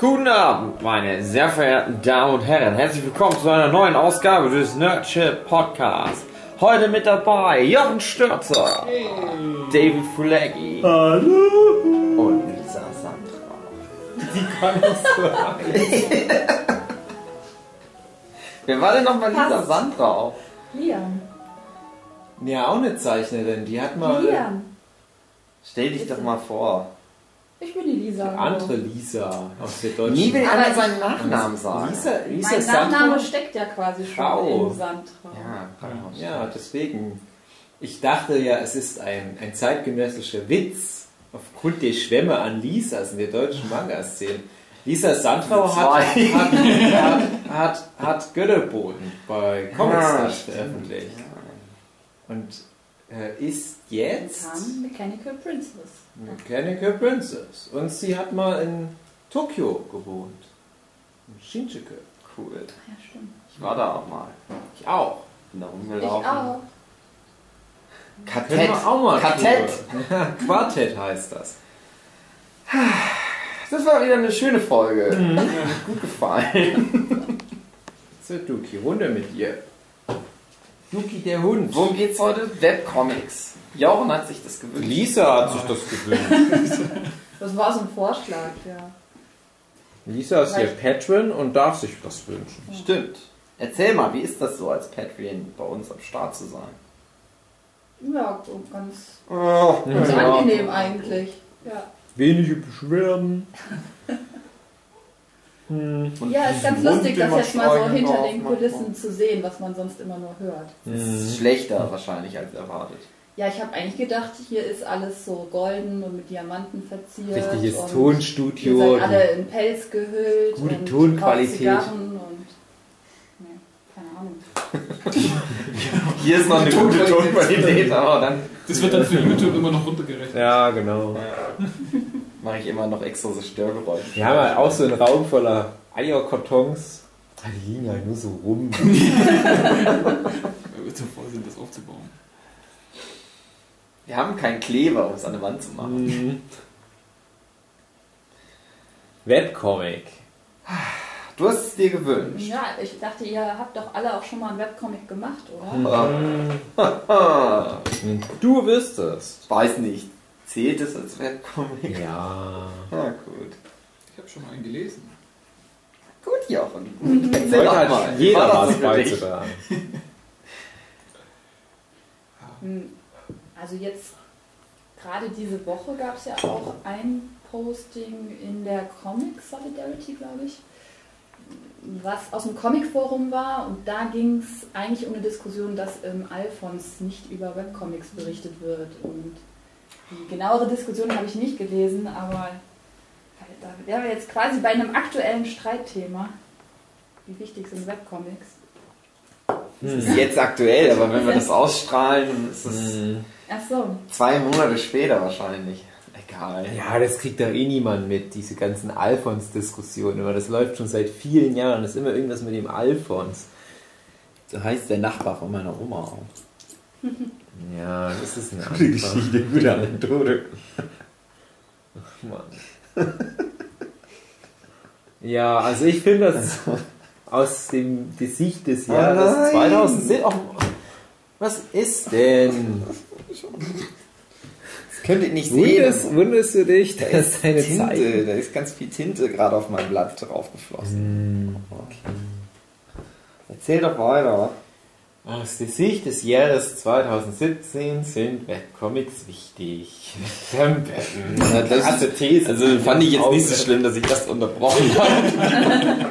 Guten Abend, meine sehr verehrten Damen und Herren. Herzlich willkommen zu einer neuen Ausgabe des Nerdship Podcasts. Heute mit dabei Jochen Stürzer, David Fulegi Hallo. und Lisa Sandra. Wie kann das so? Wer war denn nochmal Lisa. Sandra auch? Liam. Ja, auch eine Zeichnerin. Die hat mal. Liam. Stell dich doch mal vor. Ich bin die Lisa. Andere Lisa aus der deutschen. Nie will Aber einer seinen Nachnamen sagen. Lisa, Lisa Mein Sandra? Nachname steckt ja quasi schon Frau. in Sandra. Ja. Ja, deswegen. Ich dachte ja, es ist ein, ein zeitgenössischer Witz aufgrund der Schwämme an Lisas in der deutschen Manga-Szene. Lisa Sandra hat, hat, hat, hat, hat Götterboden bei Comics Ja, veröffentlicht. Und äh, ist jetzt Mechanical Princess. Mechanical Princess. Und sie hat mal in Tokio gewohnt. In Shinjuku. Cool. Ja, stimmt. Ich war da auch mal. Ich auch. Bin da Ich rumgelaufen. auch. Können Kartett. wir auch mal Kartett. drüber. Quartett heißt das. Das war wieder eine schöne Folge. Hat mir gut gefallen. So, Duki, runter mit dir. Duki, der Hund. Worum geht's heute? Webcomics. Jochen hat sich das gewünscht. Lisa hat sich das gewünscht. Das war so ein Vorschlag, ja. Lisa ist ihr Patron und darf sich das wünschen. Stimmt. Erzähl mal, wie ist das so als Patreon bei uns am Start zu sein? Ja, so ganz, Oh, ganz Ja. angenehm eigentlich. Ja. Wenige Beschwerden. Hm. ja, ist ganz lustig, das man jetzt mal so hinter den. Kulissen zu sehen, was man sonst immer nur hört. Das ist schlechter wahrscheinlich als erwartet. Ja, ich habe eigentlich gedacht, hier ist alles so golden und mit Diamanten verziert. Richtiges und Tonstudio. Ihr seid alle in Pelz gehüllt. Gute und Tonqualität. und. Nee, keine Ahnung. Hier ist noch eine gute Tonqualität, aber dann Das wird dann für YouTube immer noch runtergerechnet. Ja, genau. mache ich immer noch extra so Störgeräusche. Wir haben halt auch so einen Raum voller Eierkartons. Die liegen halt nur so rum. Wir zu voll sind, das aufzubauen. Wir haben keinen Kleber, um es an der Wand zu machen. Mhm. Webcomic. Du hast es dir gewünscht. Ja, ich dachte, ihr habt doch alle auch schon mal einen Webcomic gemacht, oder? Ah, Du wüsstest. weiß nicht. Zählt es als Webcomic? Ja. Ah, gut. Ich habe schon mal einen gelesen. Gut, Jochen. Erzähl Heute doch hat mal. jeder War dich? beizutragen. Hm, Also jetzt, gerade diese Woche gab es ja auch ein Posting in der Comic Solidarity, glaube ich, was aus dem Comic-Forum war und da ging es eigentlich um eine Diskussion, dass im Alphons nicht über Webcomics berichtet wird und die genauere Diskussion habe ich nicht gelesen, aber da wären wir jetzt quasi bei einem aktuellen Streitthema. Wie wichtig sind Webcomics? Das ist jetzt aktuell, aber wenn wir das ausstrahlen, ist es Mhm. Ach so, zwei Monate später wahrscheinlich. Egal. Ja, das kriegt doch eh niemand mit, diese ganzen Alphons-Diskussionen. Aber das läuft schon seit vielen Jahren. Das ist immer irgendwas mit dem Alphons. So heißt der Nachbar von meiner Oma auch. Ja, das ist eine andere Geschichte, gute Anekdote. Ach, Mann. Ja, also ich finde das aus dem die Sicht des Jahres nein. 2007. Oh, was ist denn? Das könnt ihr nicht Wunderst, sehen. wunderst du dich, Da ist deine Tinte, Zeit. da ist ganz viel Tinte gerade auf mein Blatt draufgeflossen. Okay. Erzähl doch weiter. Aus der Sicht des Jahres 2017 sind Webcomics wichtig. Das- These. Also fand ich jetzt nicht so schlimm, dass ich das unterbrochen habe.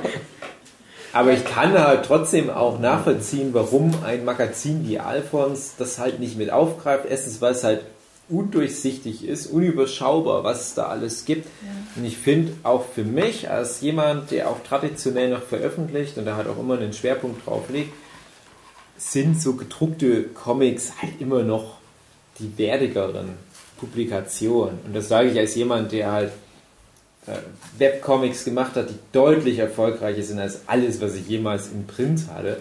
Aber ich kann halt trotzdem auch nachvollziehen, warum ein Magazin wie Alphons das halt nicht mit aufgreift. Erstens, weil es halt undurchsichtig ist, unüberschaubar, was es da alles gibt. Und ich finde auch für mich, als jemand, der auch traditionell noch veröffentlicht und da halt auch immer einen Schwerpunkt drauf legt, sind so gedruckte Comics halt immer noch die wertigeren Publikationen. Und das sage ich als jemand, der halt Webcomics gemacht hat, die deutlich erfolgreicher sind als alles, was ich jemals im Print hatte.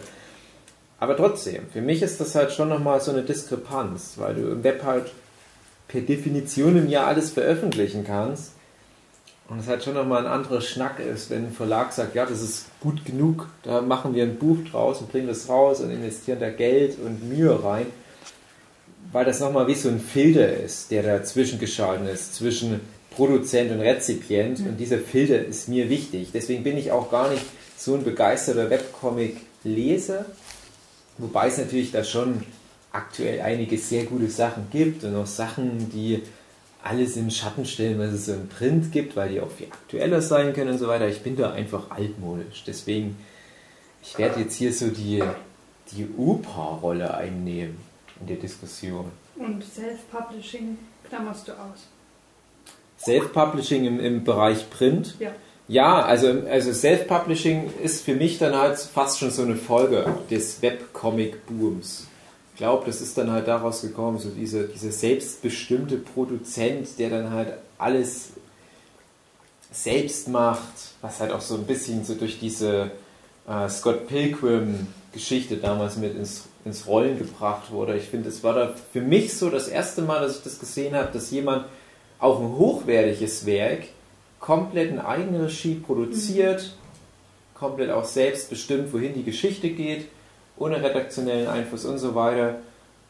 Aber trotzdem, für mich ist das halt schon nochmal so eine Diskrepanz, weil du im Web halt per Definition im Jahr alles veröffentlichen kannst. Und es halt schon nochmal ein anderer Schnack ist, wenn ein Verlag sagt, ja, das ist gut genug, da machen wir ein Buch draus und bringen das raus und investieren da Geld und Mühe rein, weil das nochmal wie so ein Filter ist, der dazwischen geschalten ist, zwischen Produzent und Rezipient und dieser Filter ist mir wichtig. Deswegen bin ich auch gar nicht so ein begeisterter Webcomic-Leser, wobei es natürlich da schon aktuell einige sehr gute Sachen gibt und auch Sachen, die alles in Schatten stellen, was es so im Print gibt, weil die auch viel aktueller sein können und so weiter. Ich bin da einfach altmodisch. Deswegen, ich werde jetzt hier so die, die Opa-Rolle einnehmen in der Diskussion. Und Self-Publishing klammerst du aus. Self-Publishing im, im Bereich Print. Ja. Ja, also, also Self-Publishing ist für mich dann halt fast schon so eine Folge des Webcomic-Booms. Ich glaube, das ist dann halt daraus gekommen, so diese, dieser selbstbestimmte Produzent, der dann halt alles selbst macht, was halt auch so ein bisschen so durch diese äh, Scott Pilgrim-Geschichte damals mit ins, ins Rollen gebracht wurde. Ich finde, es war da für mich so das erste Mal, dass ich das gesehen habe, dass jemand auch ein hochwertiges Werk komplett in Eigenregie produziert, komplett auch selbst bestimmt, wohin die Geschichte geht, ohne redaktionellen Einfluss und so weiter.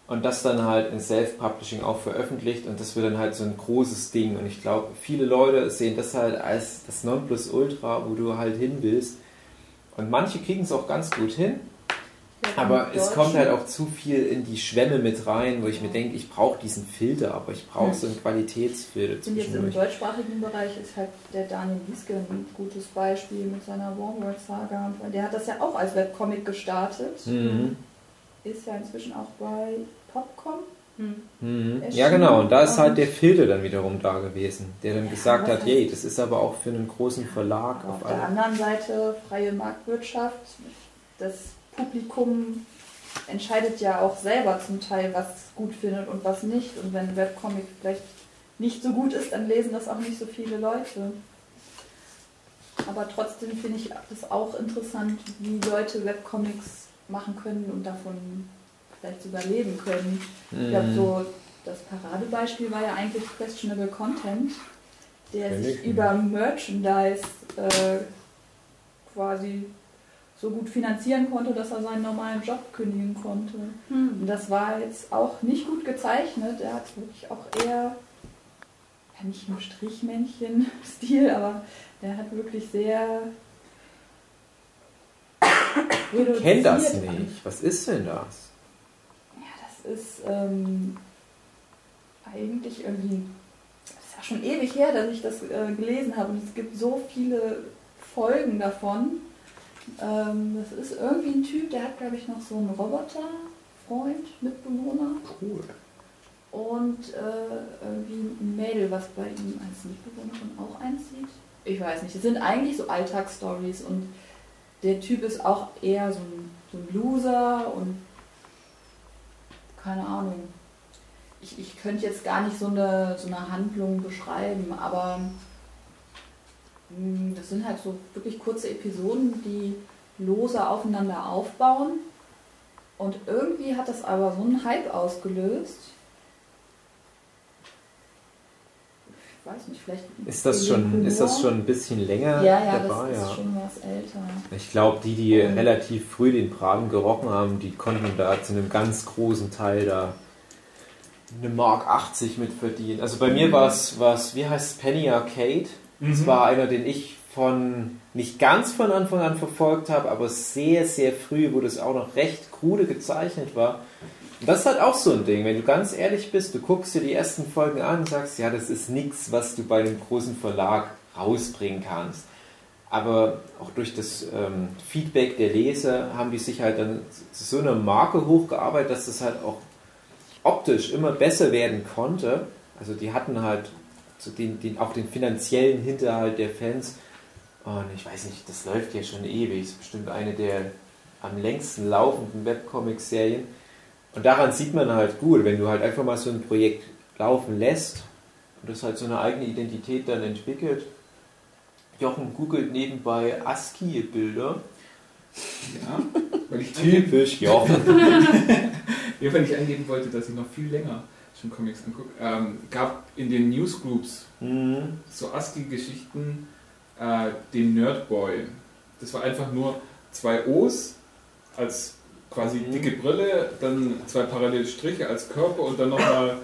Und das dann halt in Self-Publishing auch veröffentlicht und das wird dann halt so ein großes Ding. Und ich glaube, viele Leute sehen das halt als das Nonplusultra, wo du halt hin willst. Und manche kriegen es auch ganz gut hin, aber es kommt halt auch zu viel in die Schwemme mit rein, wo ich mir denke, ich brauche diesen Filter, aber ich brauche so einen Qualitätsfilter finde jetzt im deutschsprachigen Bereich ist halt der Daniel Lieske ein gutes Beispiel mit seiner Warworld-Saga. Weil Der hat das ja auch als Webcomic gestartet. Mhm. Ist ja inzwischen auch bei Popcom. Hm. Mhm. Ja, genau. Und da ist halt Und- der Filter dann wiederum da gewesen, der dann gesagt was hat, yay, das ist aber auch für einen großen Verlag auf auf der alle. anderen Seite freie Marktwirtschaft. Das Publikum entscheidet ja auch selber zum Teil, was es gut findet und was nicht. Und wenn ein Webcomic vielleicht nicht so gut ist, dann lesen das auch nicht so viele Leute. Aber trotzdem finde ich das auch interessant, wie Leute Webcomics machen können und davon vielleicht sogar leben können. Ich glaube, Mhm. so das Paradebeispiel war ja eigentlich Questionable Content, der sich ich über Merchandise äh, quasi so gut finanzieren konnte, dass er seinen normalen Job kündigen konnte. Und das war jetzt auch nicht gut gezeichnet. Er hat wirklich auch eher, ja nicht im Strichmännchen-Stil, aber der hat wirklich sehr. Ich kenn das nicht. Was ist denn das? ja, das ist ähm, eigentlich irgendwie. Das ist ja schon ewig her, dass ich das äh, gelesen habe. Und es gibt so viele Folgen davon. Ähm, das ist irgendwie ein Typ, der hat, glaube ich, noch so einen Roboter-Freund, Mitbewohner. Cool. Und äh, irgendwie ein Mädel, was bei ihm als Mitbewohnerin auch einzieht. Ich weiß nicht. Das sind eigentlich so Alltagsstories und der Typ ist auch eher so ein, so ein Loser und keine Ahnung. Ich, ich könnte jetzt gar nicht so eine, so eine Handlung beschreiben, aber das sind halt so wirklich kurze Episoden, die lose aufeinander aufbauen. Und irgendwie hat das aber so einen Hype ausgelöst. Ich weiß nicht, vielleicht. Ist das schon, ist das schon ein bisschen länger Ja, ja, das ist ja. schon was älter. Ich glaube, die, die Ähm. relativ früh den Braten gerochen haben, die konnten da zu einem ganz großen Teil da eine Mark 80 mit verdienen. Also bei mir war es, wie heißt es, Penny Arcade. Das Mhm. war einer, den ich von, nicht ganz von Anfang an verfolgt habe, aber sehr, sehr früh, wo das auch noch recht krude gezeichnet war. Und das ist halt auch so ein Ding, wenn du ganz ehrlich bist, du guckst dir die ersten Folgen an und sagst, ja, das ist nichts, was du bei einem großen Verlag rausbringen kannst. Aber auch durch das ähm, Feedback der Leser haben die sich halt dann zu so einer Marke hochgearbeitet, dass das halt auch optisch immer besser werden konnte. Also die hatten halt so den, den, auch den finanziellen Hinterhalt der Fans. Und ich weiß nicht, das läuft ja schon ewig. Das ist bestimmt eine der am längsten laufenden Webcomic-Serien. Und daran sieht man halt gut, wenn du halt einfach mal so ein Projekt laufen lässt und das halt so eine eigene Identität dann entwickelt. Jochen googelt nebenbei ASCII-Bilder. Ja, weil ich, Typisch Jochen. ja, weil ich angeben wollte, dass ich noch viel länger schon Comics angucke, ähm, gab in den Newsgroups Mhm. so ASCII-Geschichten äh, den Nerdboy. Das war einfach nur zwei O's als quasi Mhm. dicke Brille, dann zwei parallele Striche als Körper und dann nochmal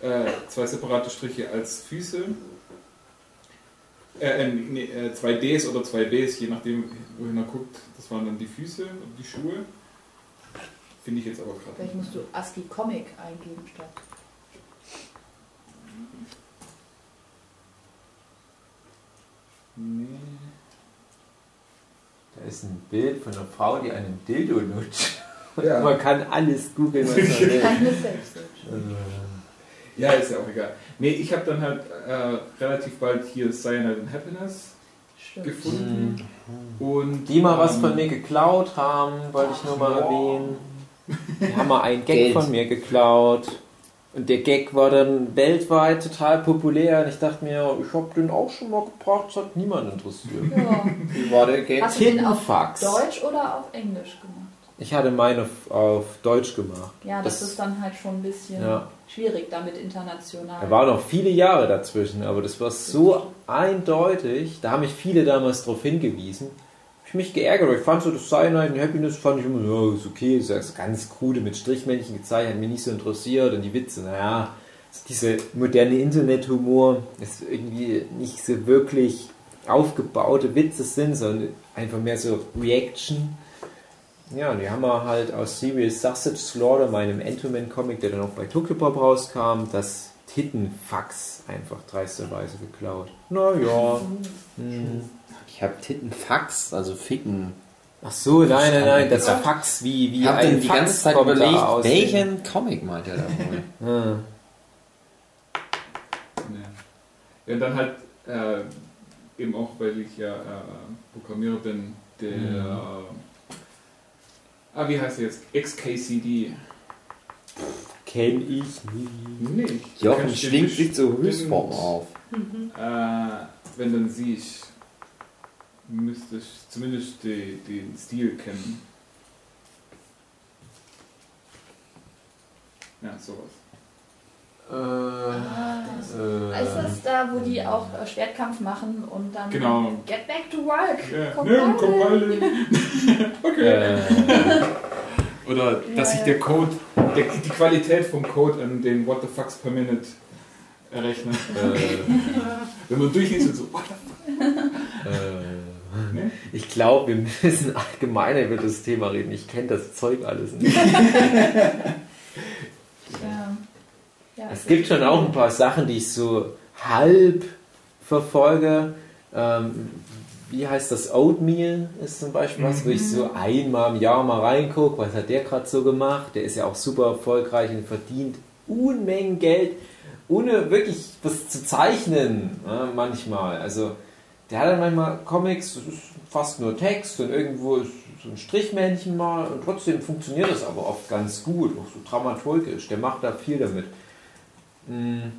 äh, zwei separate Striche als Füße. Äh, äh, nee, äh, zwei Ds oder zwei Bs, je nachdem, wohin er guckt. Das waren dann die Füße und die Schuhe. Finde ich jetzt aber gerade Vielleicht musst du ASCII Comic eingeben statt. Nee. Da ist ein Bild von einer Frau, die einen Dildo lutscht. Ja. Man kann alles googeln, was man will. Äh, Ja, ist ja auch egal. Nee, ich habe dann halt äh, relativ bald hier Cyanide and Happiness Stimmt. gefunden. Und, Die mal was ähm, von mir geklaut haben, wollte ich nur mal erwähnen. Die haben mal einen Gag Geld. von mir geklaut. Und der Gag war dann weltweit total populär. Und ich dachte mir, ich habe den auch schon mal gebracht, das hat niemand interessiert. Ja. Wie war der Game? Hast du den auf. Deutsch oder auf Englisch gemacht? Ich hatte meine auf, auf Deutsch gemacht. Ja, das, Das- ist dann halt schon ein bisschen Ja. schwierig damit international. Da waren noch viele Jahre dazwischen, aber das war so eindeutig. Da haben mich viele damals darauf hingewiesen. Ich mich geärgert, ich fand so das Cyanide und Happiness fand ich immer, ja, ist okay, ist ja ganz krude mit Strichmännchen gezeichnet, hat mich nicht so interessiert und die Witze, naja, diese moderne Internethumor ist irgendwie nicht so wirklich aufgebaute Witze sind, sondern einfach mehr so Reaction. Ja, und die haben wir halt aus Serious Sausage Slaughter, meinem Entoman-Comic, der dann auch bei Tokyo Pop rauskam, das Tittenfax einfach dreisterweise geklaut. Naja. Hm. Ich habe Tittenfax, also Ficken. Ach so, nein, nein, nein, das Fax wie, wie Ich habe ein die ganze Zeit kommt da überlegt, aus dem- welchen Comic meint er da wohl? Ah. Ja, und dann halt äh, eben auch, weil ich ja äh, Programmierer bin, der. Mhm. Ah, wie heißt der jetzt? XKCD. Kenn ich nie. Nee. Jochen schwingt sich zur den- Höchstform auf. Äh, wenn dann siehst, müsste ich zumindest die, den Stil kennen. Ja, sowas. Äh, Ah, äh, ist das da, wo die auch äh, Schwertkampf machen und dann Genau. Get back to work? Ja, Komm nee, rein. komm rein. okay. äh, Oder dass Ja, sich der Code, der, die Qualität vom Code an den What the fucks per Minute errechnet. äh, Wenn man durchliest und so, what the fuck? äh. Ne? Ich glaube, wir müssen allgemeiner über das Thema reden. Ich kenne das Zeug alles nicht. Ja. Ja, Es gibt schon auch ein paar Sachen, die ich so halb verfolge. Ähm, wie heißt das? Oatmeal ist zum Beispiel was, wo ich so einmal im Jahr mal reingucke, was hat der gerade so gemacht? Der ist ja auch super erfolgreich und verdient Unmengen Geld, ohne wirklich was zu zeichnen, ne, manchmal. Also der hat dann manchmal Comics, das ist fast nur Text und irgendwo ist so ein Strichmännchen mal und trotzdem funktioniert das aber oft ganz gut, auch so dramaturgisch. Der macht da viel damit. Hm.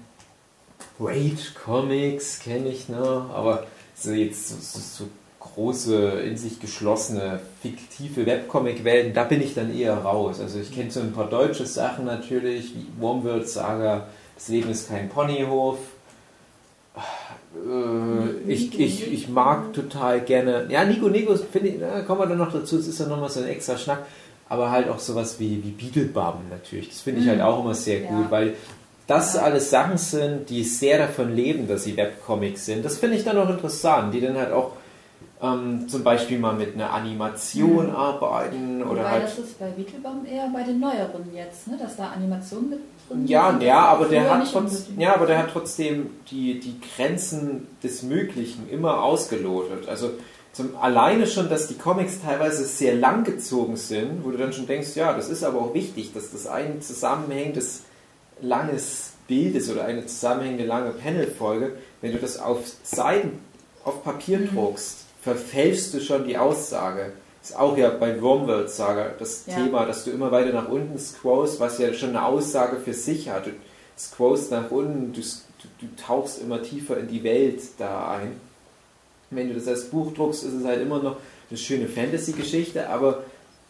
Rage Comics kenne ich noch, aber so jetzt so, so, so große, in sich geschlossene, fiktive Webcomic-Welten, da bin ich dann eher raus. Also ich kenne so ein paar deutsche Sachen natürlich, wie Wormwood Saga, Das Leben ist kein Ponyhof. Äh, ich, ich, ich mag total gerne, ja, Nico Nico, finde ich, da kommen wir dann noch dazu, es ist ja nochmal so ein extra Schnack, aber halt auch sowas wie, wie Beetlebum natürlich, das finde ich Mhm. halt auch immer sehr Ja. gut, weil das alles Sachen sind, die sehr davon leben, dass sie Webcomics sind. Das finde ich dann auch interessant, die dann halt auch ähm, zum Beispiel mal mit einer Animation arbeiten oder Wobei halt. das ist bei Wickelbaum eher bei den neueren jetzt, ne? dass da Animationen mit Ja, ja, aber der hat unbedingt. ja, aber der hat trotzdem die, die Grenzen des Möglichen immer ausgelotet. Also zum, alleine schon, dass die Comics teilweise sehr lang gezogen sind, wo du dann schon denkst, ja, das ist aber auch wichtig, dass das ein zusammenhängendes langes Bild ist oder eine zusammenhängende lange Panelfolge. Wenn du das auf Seiten, auf Papier Mhm. druckst, verfälschst du schon die Aussage. Ist auch ja bei Wormworld Saga das Ja. Thema, dass du immer weiter nach unten scrollst, was ja schon eine Aussage für sich hat. Du scrollst nach unten, du, du, du tauchst immer tiefer in die Welt da ein. Wenn du das als Buch druckst, ist es halt immer noch eine schöne Fantasy-Geschichte, aber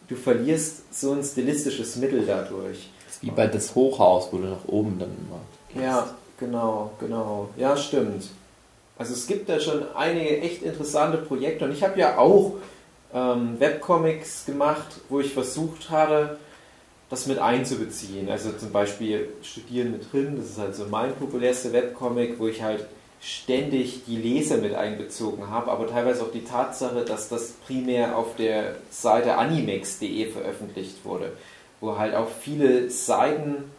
du verlierst so ein stilistisches Mittel dadurch. Wie bei das Hochhaus, wo du nach oben dann immer. Ja, genau, genau. Ja, stimmt. Also es gibt da schon einige echt interessante Projekte und ich habe ja auch ähm, Webcomics gemacht, wo ich versucht habe, das mit einzubeziehen. Also zum Beispiel Studieren mit drin, das ist halt so mein populärster Webcomic, wo ich halt ständig die Leser mit einbezogen habe, aber teilweise auch die Tatsache, dass das primär auf der Seite animex.de veröffentlicht wurde, wo halt auch viele Seiten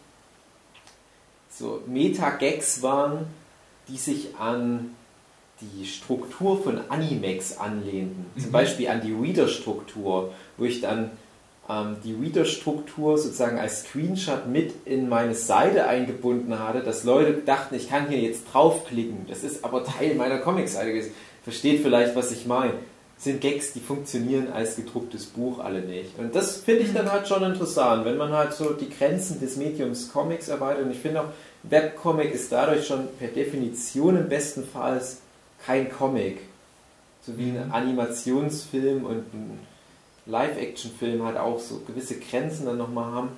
so Meta-Gags waren, die sich an die Struktur von Animex anlehnten. Zum Mhm. Beispiel an die Reader-Struktur, wo ich dann ähm, die Reader-Struktur sozusagen als Screenshot mit in meine Seite eingebunden hatte, dass Leute dachten, ich kann hier jetzt draufklicken. Das ist aber Teil meiner Comic-Seite gewesen. Versteht vielleicht, was ich meine. Das sind Gags, die funktionieren als gedrucktes Buch alle nicht. Und das finde ich dann halt schon interessant, wenn man halt so die Grenzen des Mediums Comics erweitert. Und ich finde auch, Webcomic ist dadurch schon per Definition im besten Fall kein Comic. So wie ein Animationsfilm und ein Live-Action-Film halt auch so gewisse Grenzen dann nochmal haben.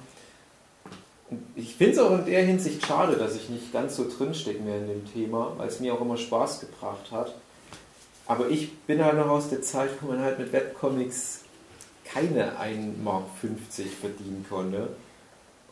Und ich finde es auch in der Hinsicht schade, dass ich nicht ganz so drinstecke mehr in dem Thema, weil es mir auch immer Spaß gebracht hat. Aber ich bin halt noch aus der Zeit, wo man halt mit Webcomics keine 1,50 Mark verdienen konnte.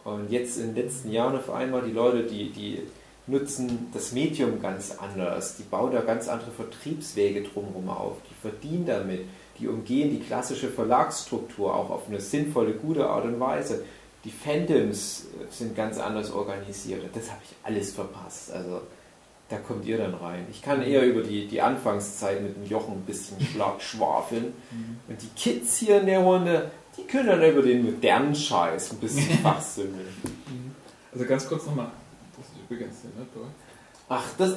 Und jetzt in den letzten Jahren auf einmal die Leute, die, die nutzen das Medium ganz anders. Die bauen da ganz andere Vertriebswege drumherum auf. Die verdienen damit. Die umgehen die klassische Verlagsstruktur auch auf eine sinnvolle, gute Art und Weise. Die Fandoms äh, sind ganz anders organisiert. Das habe ich alles verpasst. Also da kommt ihr dann rein. Ich kann eher über die, die Anfangszeit mit dem Jochen ein bisschen schwafeln. Und die Kids hier in der Runde, die können dann über den modernen Scheiß ein bisschen fachsümmeln. Also ganz kurz nochmal. Das ist übrigens der Nerdboy. Ach, das.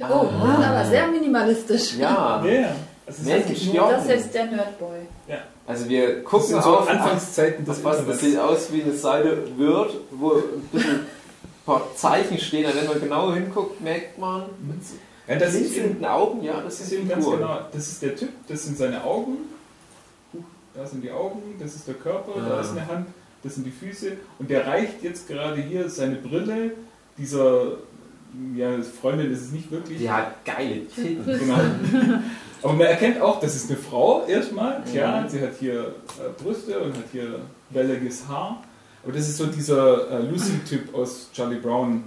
Oh, das ist aber sehr minimalistisch. Ja. Ja, ja. Also es Mensch, nur, ja. Das ist jetzt der Nerdboy. Also wir das gucken sind so auf Anfangszeiten des das, was, das sieht aus wie eine Seite Word, wo ein bisschen ein paar Zeichen stehen. Und wenn man genau hinguckt, merkt man, Ja, das ist eben, Augen, ja, das das ist sind eben ganz genau, das ist der Typ, das sind seine Augen, da sind die Augen, das ist der Körper, da Ja. ist eine Hand, das sind die Füße und der reicht jetzt gerade hier seine Brille, dieser, ja, Freundin ist es nicht wirklich, Die hat geile Titten. Genau. Aber man erkennt auch, das ist eine Frau erstmal. Klar, Mhm. sie hat hier äh, Brüste und hat hier welliges Haar. Aber das ist so dieser äh, Lucy-Typ aus Charlie Brown.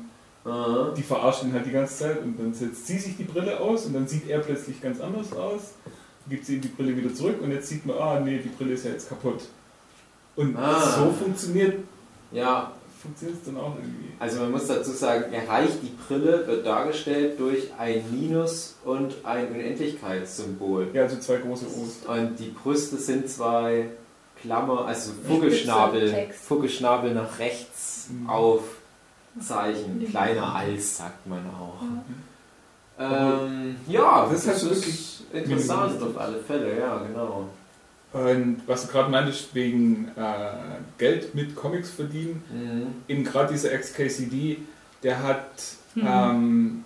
Aha. Die verarscht ihn halt die ganze Zeit und dann setzt sie sich die Brille aus und dann sieht er plötzlich ganz anders aus. Gibt sie ihm die Brille wieder zurück und jetzt sieht man, ah nee, die Brille ist ja jetzt kaputt. Und Ah. so funktioniert Ja, funktioniert es dann auch irgendwie. also man muss dazu sagen, erreicht die Brille wird dargestellt durch ein Minus und ein Unendlichkeitssymbol. Ja, also zwei große O's. Und die Brüste sind zwei Klammer, also Vogelschnabel. Vogelschnabel nach rechts Mhm. auf Zeichen. Kleiner als, sagt man auch. Ähm, ja, Das ist halt wirklich interessant auf alle Fälle, ja, genau. Und was du gerade meintest, wegen äh, Geld mit Comics verdienen, Mhm. eben gerade dieser XKCD, der hat ähm,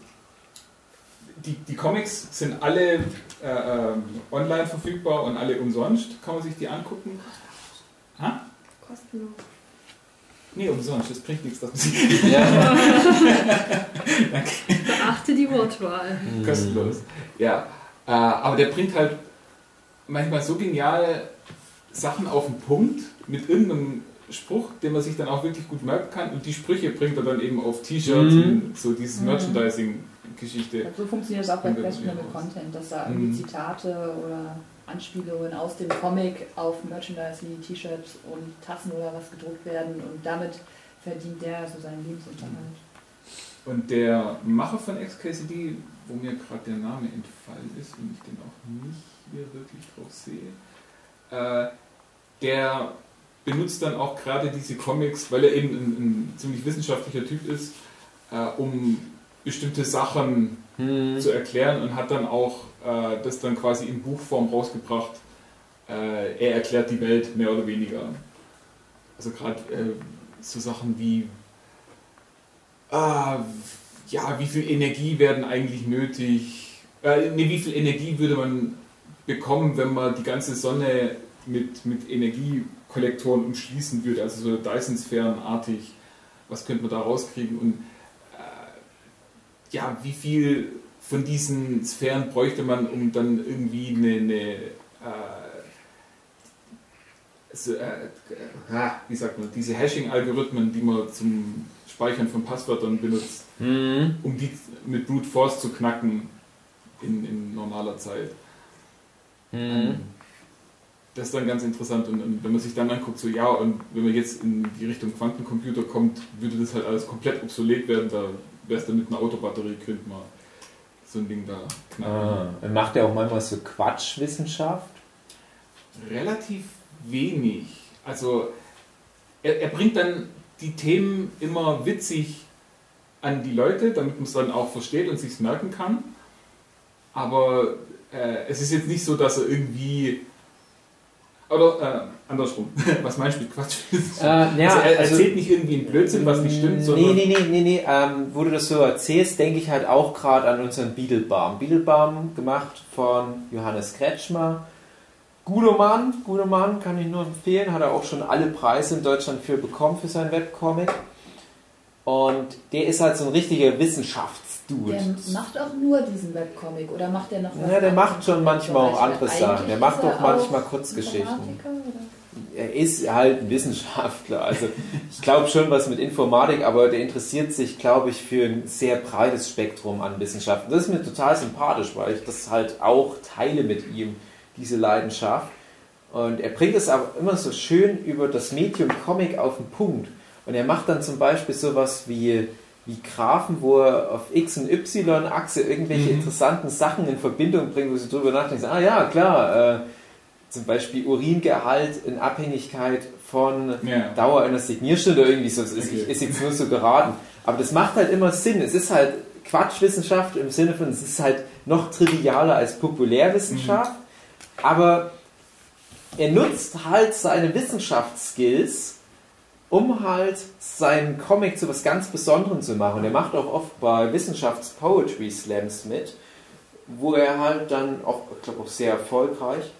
die, die Comics sind alle äh, ähm, online verfügbar und alle umsonst, kann man sich die angucken. Ha? Kostenlos. Nee, umsonst, das bringt nichts, dass man sie Ja. Beachte die Wortwahl. kostenlos. Ja, äh, aber der bringt halt manchmal so geniale Sachen auf den Punkt mit irgendeinem Spruch, den man sich dann auch wirklich gut merken kann. Und die Sprüche bringt er dann eben auf T-Shirts Mhm. und so dieses Mhm. Merchandising-Geschichte. So funktioniert es auch bei Questionable Content, dass da irgendwie Mhm. Zitate oder Anspielungen aus dem Comic auf Merchandise wie T-Shirts und Tassen oder was gedruckt werden und damit verdient der so seinen Lebensunterhalt. Und der Macher von XKCD, wo mir gerade der Name entfallen ist und ich den auch nicht hier wirklich drauf sehe, äh, der benutzt dann auch gerade diese Comics, weil er eben ein, ein ziemlich wissenschaftlicher Typ ist, äh, um bestimmte Sachen Mhm. zu erklären und hat dann auch äh, das dann quasi in Buchform rausgebracht. Äh, er erklärt die Welt mehr oder weniger. Also gerade äh, so Sachen wie ah, ja, wie viel Energie werden eigentlich nötig? Nee, wie viel Energie würde man bekommen, wenn man die ganze Sonne mit, mit Energiekollektoren umschließen würde, also so Dyson-Sphärenartig. Was könnte man da rauskriegen? Und äh, ja, wie viel von diesen Sphären bräuchte man, um dann irgendwie eine, eine äh, so, äh, äh, wie sagt man, diese Hashing-Algorithmen, die man zum Speichern von Passwörtern benutzt, Mhm. um die mit Brute Force zu knacken in, in normaler Zeit. Mhm. Das ist dann ganz interessant und, und wenn man sich dann anguckt, so ja, und wenn man jetzt in die Richtung Quantencomputer kommt, würde das halt alles komplett obsolet werden, da wäre es dann mit einer Autobatterie, könnte man so ein Ding da knacken. Ah, er macht ja auch manchmal so Quatschwissenschaft. Relativ wenig. Also er, er bringt dann die Themen immer witzig an die Leute, damit man es dann auch versteht und sich merken kann. Aber äh, es ist jetzt nicht so, dass er irgendwie oder äh, andersrum. Was meinst du mit Quatsch? Äh, ja, also er also- erzählt nicht irgendwie einen Blödsinn, was nicht stimmt, sondern Nee, nee, nee, nee, nee. Ähm, wo du das so erzählst, denke ich halt auch gerade an unseren Beetlebaum. Beetlebaum gemacht von Johannes Kretschmer. Guter Mann, guter Mann, kann ich nur empfehlen. Hat er auch schon alle Preise in Deutschland für bekommen für seinen Webcomic. Und der ist halt so ein richtiger Wissenschaftsdude. Der macht auch nur diesen Webcomic oder macht der noch was? Ja, der macht schon manchmal auch andere Sachen. Der macht er auch manchmal Kurzgeschichten. Er ist halt ein Wissenschaftler. Also ich glaube schon was mit Informatik, aber der interessiert sich, glaube ich, für ein sehr breites Spektrum an Wissenschaften. Das ist mir total sympathisch, weil ich das halt auch teile mit ihm, diese Leidenschaft. Und er bringt es aber immer so schön über das Medium Comic auf den Punkt. Und er macht dann zum Beispiel sowas wie, wie Graphen, wo er auf X- und Y-Achse irgendwelche interessanten Sachen in Verbindung bringt, wo sie drüber nachdenken, ah ja, klar, äh, zum Beispiel Uringehalt in Abhängigkeit von Ja. Dauer einer Signierstunde oder irgendwie so. Das ist, Okay. ist jetzt nur so geraten. Aber das macht halt immer Sinn. Es ist halt Quatschwissenschaft im Sinne von, es ist halt noch trivialer als Populärwissenschaft. Aber er nutzt halt seine Wissenschaftsskills, um halt seinen Comic zu was ganz Besonderem zu machen. Und er macht auch oft bei Wissenschafts-Poetry-Slams mit, wo er halt dann auch, ich glaube auch sehr erfolgreich,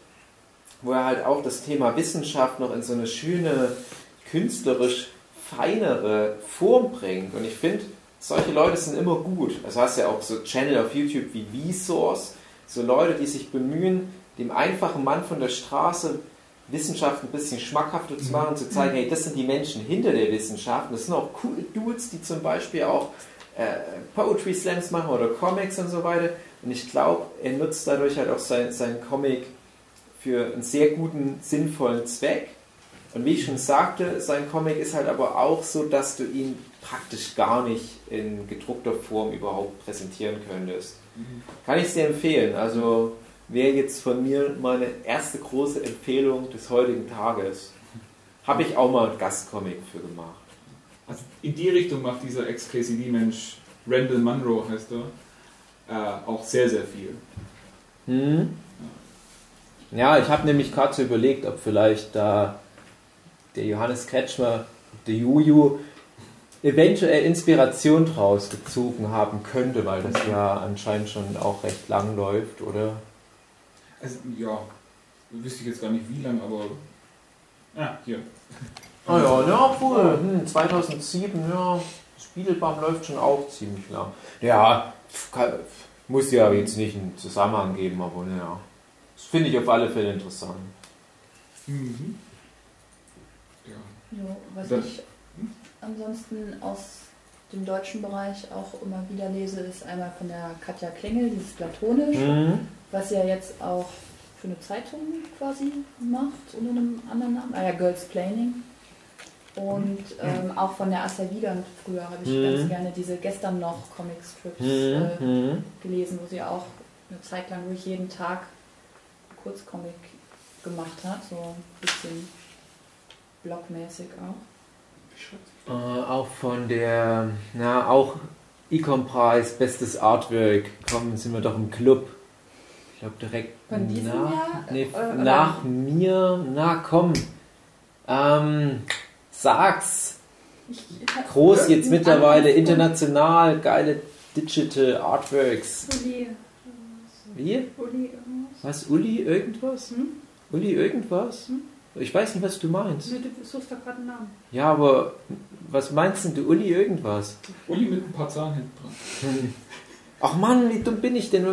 wo er halt auch das Thema Wissenschaft noch in so eine schöne, künstlerisch feinere Form bringt. Und ich finde, solche Leute sind immer gut. Also hast ja auch so Channel auf YouTube wie Vsauce, so Leute, die sich bemühen, dem einfachen Mann von der Straße Wissenschaft ein bisschen schmackhafter zu machen, zu zeigen, hey, das sind die Menschen hinter der Wissenschaft. Und das sind auch coole Dudes, die zum Beispiel auch äh, Poetry Slams machen oder Comics und so weiter. Und ich glaube, er nutzt dadurch halt auch sein, seinen Comic für einen sehr guten, sinnvollen Zweck. Und wie ich schon sagte, sein Comic ist halt aber auch so, dass du ihn praktisch gar nicht in gedruckter Form überhaupt präsentieren könntest. Kann ich sehr empfehlen. Also wäre jetzt von mir meine erste große Empfehlung des heutigen Tages. Habe ich auch mal einen Gastcomic für gemacht. Also in die Richtung macht dieser Ex-KCD-Mensch, Randall Munro heißt er, äh, auch sehr, sehr viel. Hm? Ja, ich habe nämlich gerade so überlegt, ob vielleicht da der Johannes Kretschmer, der Juju, eventuell Inspiration draus gezogen haben könnte, weil das ja anscheinend schon auch recht lang läuft, oder? Also ja, wüsste ich jetzt gar nicht wie lang, aber ja, hier. Ah ja, ja, obwohl, hm, 2007, ja, Spielbaum läuft schon auch ziemlich lang. Ja, kann, muss ja jetzt nicht einen Zusammenhang geben, aber ja, das finde ich auf alle Fälle interessant. Mhm. Ja. Jo, was Dann- ich ansonsten aus dem deutschen Bereich auch immer wieder lese, ist einmal von der Katja Klingel, dieses Platonisch, Mhm. Was sie ja jetzt auch für eine Zeitung quasi macht, unter einem anderen Namen. Ah ja, Girls Planning. Und ähm, auch von der Assa Wiegand früher habe ich Mhm. ganz gerne diese gestern noch Comic-Strips äh, Mhm. gelesen, wo sie auch eine Zeit lang durch jeden Tag Kurzcomic gemacht hat, so ein bisschen blockmäßig auch. Äh, auch von der, na, auch Ecom-Preis, bestes Artwork. Komm, sind wir doch im Club. Ich glaube direkt Von diesem nach, Jahr? Nee, Äh, oder- nach mir. Na komm. Ähm, sag's. Groß jetzt mittlerweile, international, geile Digital Artworks. Uli. Wie? Uli irgendwas. Was, Uli, irgendwas? Hm? Uli irgendwas? Hm? Ich weiß nicht, was du meinst. Nee, Du suchst da gerade einen Namen. Ja, aber was meinst denn du, Uli irgendwas? Uli mit ein paar Zahlen hinten dran. Ach Mann, wie dumm bin ich denn?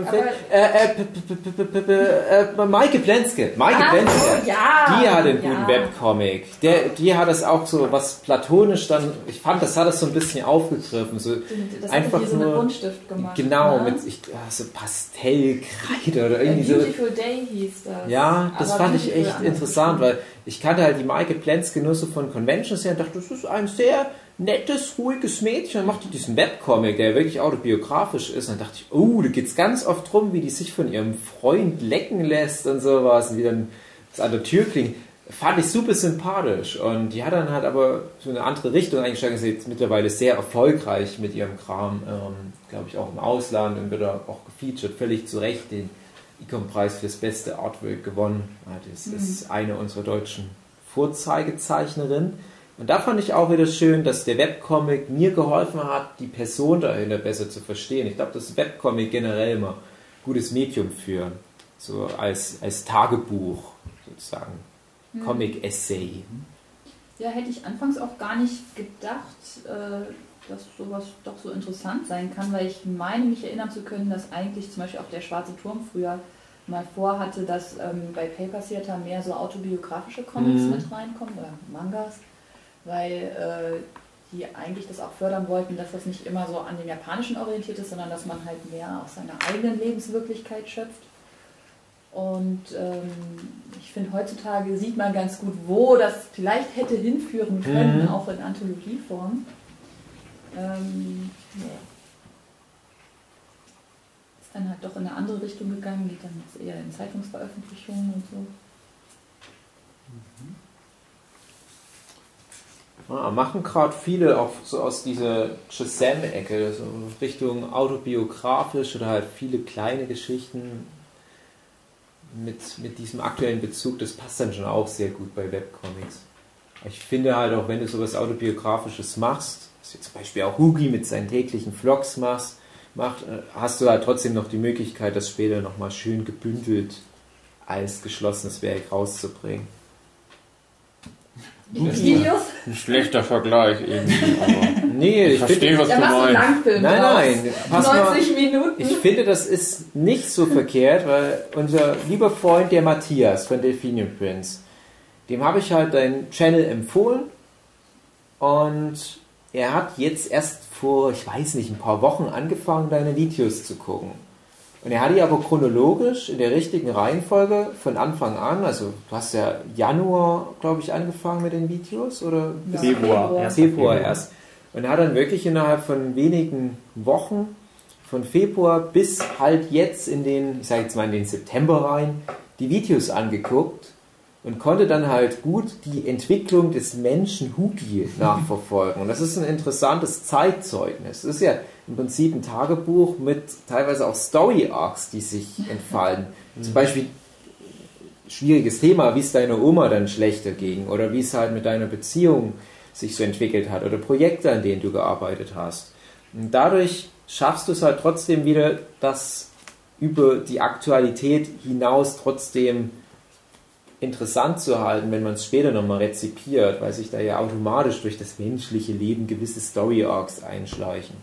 Maike Plenske. Maike Plenske. so. Die hat einen ja. guten Webcomic. Der, die hat das auch so, was platonisch dann, ich fand, das hat das so ein bisschen aufgegriffen. So, Das Einfach hat hier so nur- mit Buntstift gemacht. genau, ne? mit ich, ah, so Pastellkreide oder irgendwie so. Beautiful Day hieß das. Ja, das fand ich echt interessant, weil ich kannte halt die Maike Plenske nur so von Conventions her und dachte, das ist ein sehr nettes, ruhiges Mädchen und macht die diesen Webcomic, der wirklich autobiografisch ist. Und dann dachte ich, oh, da geht's ganz oft drum, wie die sich von ihrem Freund lecken lässt und sowas und wie dann das an der Tür klingt. Fand ich super sympathisch und die hat dann halt aber so eine andere Richtung eingeschlagen. Sie ist jetzt mittlerweile sehr erfolgreich mit ihrem Kram, ähm, glaube ich auch im Ausland und wird auch gefeatured, völlig zu Recht den Icon-Preis fürs beste Artwork gewonnen. Ja, Das ist eine unserer deutschen Vorzeigezeichnerinnen. Und da fand ich auch wieder schön, dass der Webcomic mir geholfen hat, die Person dahinter besser zu verstehen. Ich glaube, das Webcomic generell immer ein gutes Medium für, so als, als Tagebuch sozusagen. Comic-Essay. Ja, hätte ich anfangs auch gar nicht gedacht, äh, dass sowas doch so interessant sein kann, weil ich meine, mich erinnern zu können, dass eigentlich zum Beispiel auch der Schwarze Turm früher mal vorhatte, dass ähm, bei Paper Theater mehr so autobiografische Comics Mhm. mit reinkommen oder Mangas, weil äh, die eigentlich das auch fördern wollten, dass das nicht immer so an dem Japanischen orientiert ist, sondern dass man halt mehr aus seiner eigenen Lebenswirklichkeit schöpft. Und ähm, ich finde, heutzutage sieht man ganz gut, wo das vielleicht hätte hinführen können, Mhm. auch in Anthologieform. Ähm, ja. Ist dann halt doch in eine andere Richtung gegangen, geht dann jetzt eher in Zeitungsveröffentlichungen und so. Ja, machen gerade viele auch so aus dieser Shazam-Ecke, so Richtung autobiografisch oder halt viele kleine Geschichten mit, mit diesem aktuellen Bezug. Das passt dann schon auch sehr gut bei Webcomics. Ich finde halt auch, wenn du sowas autobiografisches machst, was jetzt zum Beispiel auch Hugi mit seinen täglichen Vlogs machst, macht, äh, hast du halt trotzdem noch die Möglichkeit, das später nochmal schön gebündelt als geschlossenes Werk rauszubringen. Die Videos, Ein schlechter Vergleich irgendwie, aber Nee, ich ich verstehe, was du meinst. Nein, nein, pass mal. 90 Minuten. Ich finde, das ist nicht so verkehrt, weil unser lieber Freund, der Matthias von Delphinium Prince, dem habe ich halt deinen Channel empfohlen und er hat jetzt erst vor, ich weiß nicht, ein paar Wochen angefangen, deine Videos zu gucken. Und er hat die aber chronologisch in der richtigen Reihenfolge von Anfang an, also du hast ja Januar, glaube ich, angefangen mit den Videos oder Ja, Februar, Februar. erst. Februar erst. Und er hat dann wirklich innerhalb von wenigen Wochen, von Februar bis halt jetzt in den, ich sage jetzt mal in den September rein, die Videos angeguckt und konnte dann halt gut die Entwicklung des Menschen Hugi nachverfolgen. Und das ist ein interessantes Zeitzeugnis. Das ist ja im Prinzip ein Tagebuch mit teilweise auch Story-Arcs, die sich entfalten. Zum Beispiel schwieriges Thema, wie es deiner Oma dann schlechter ging oder wie es halt mit deiner Beziehung sich so entwickelt hat oder Projekte, an denen du gearbeitet hast. Und dadurch schaffst du es halt trotzdem wieder, das über die Aktualität hinaus trotzdem interessant zu halten, wenn man es später nochmal rezipiert, weil sich da ja automatisch durch das menschliche Leben gewisse Story-Arcs einschleichen.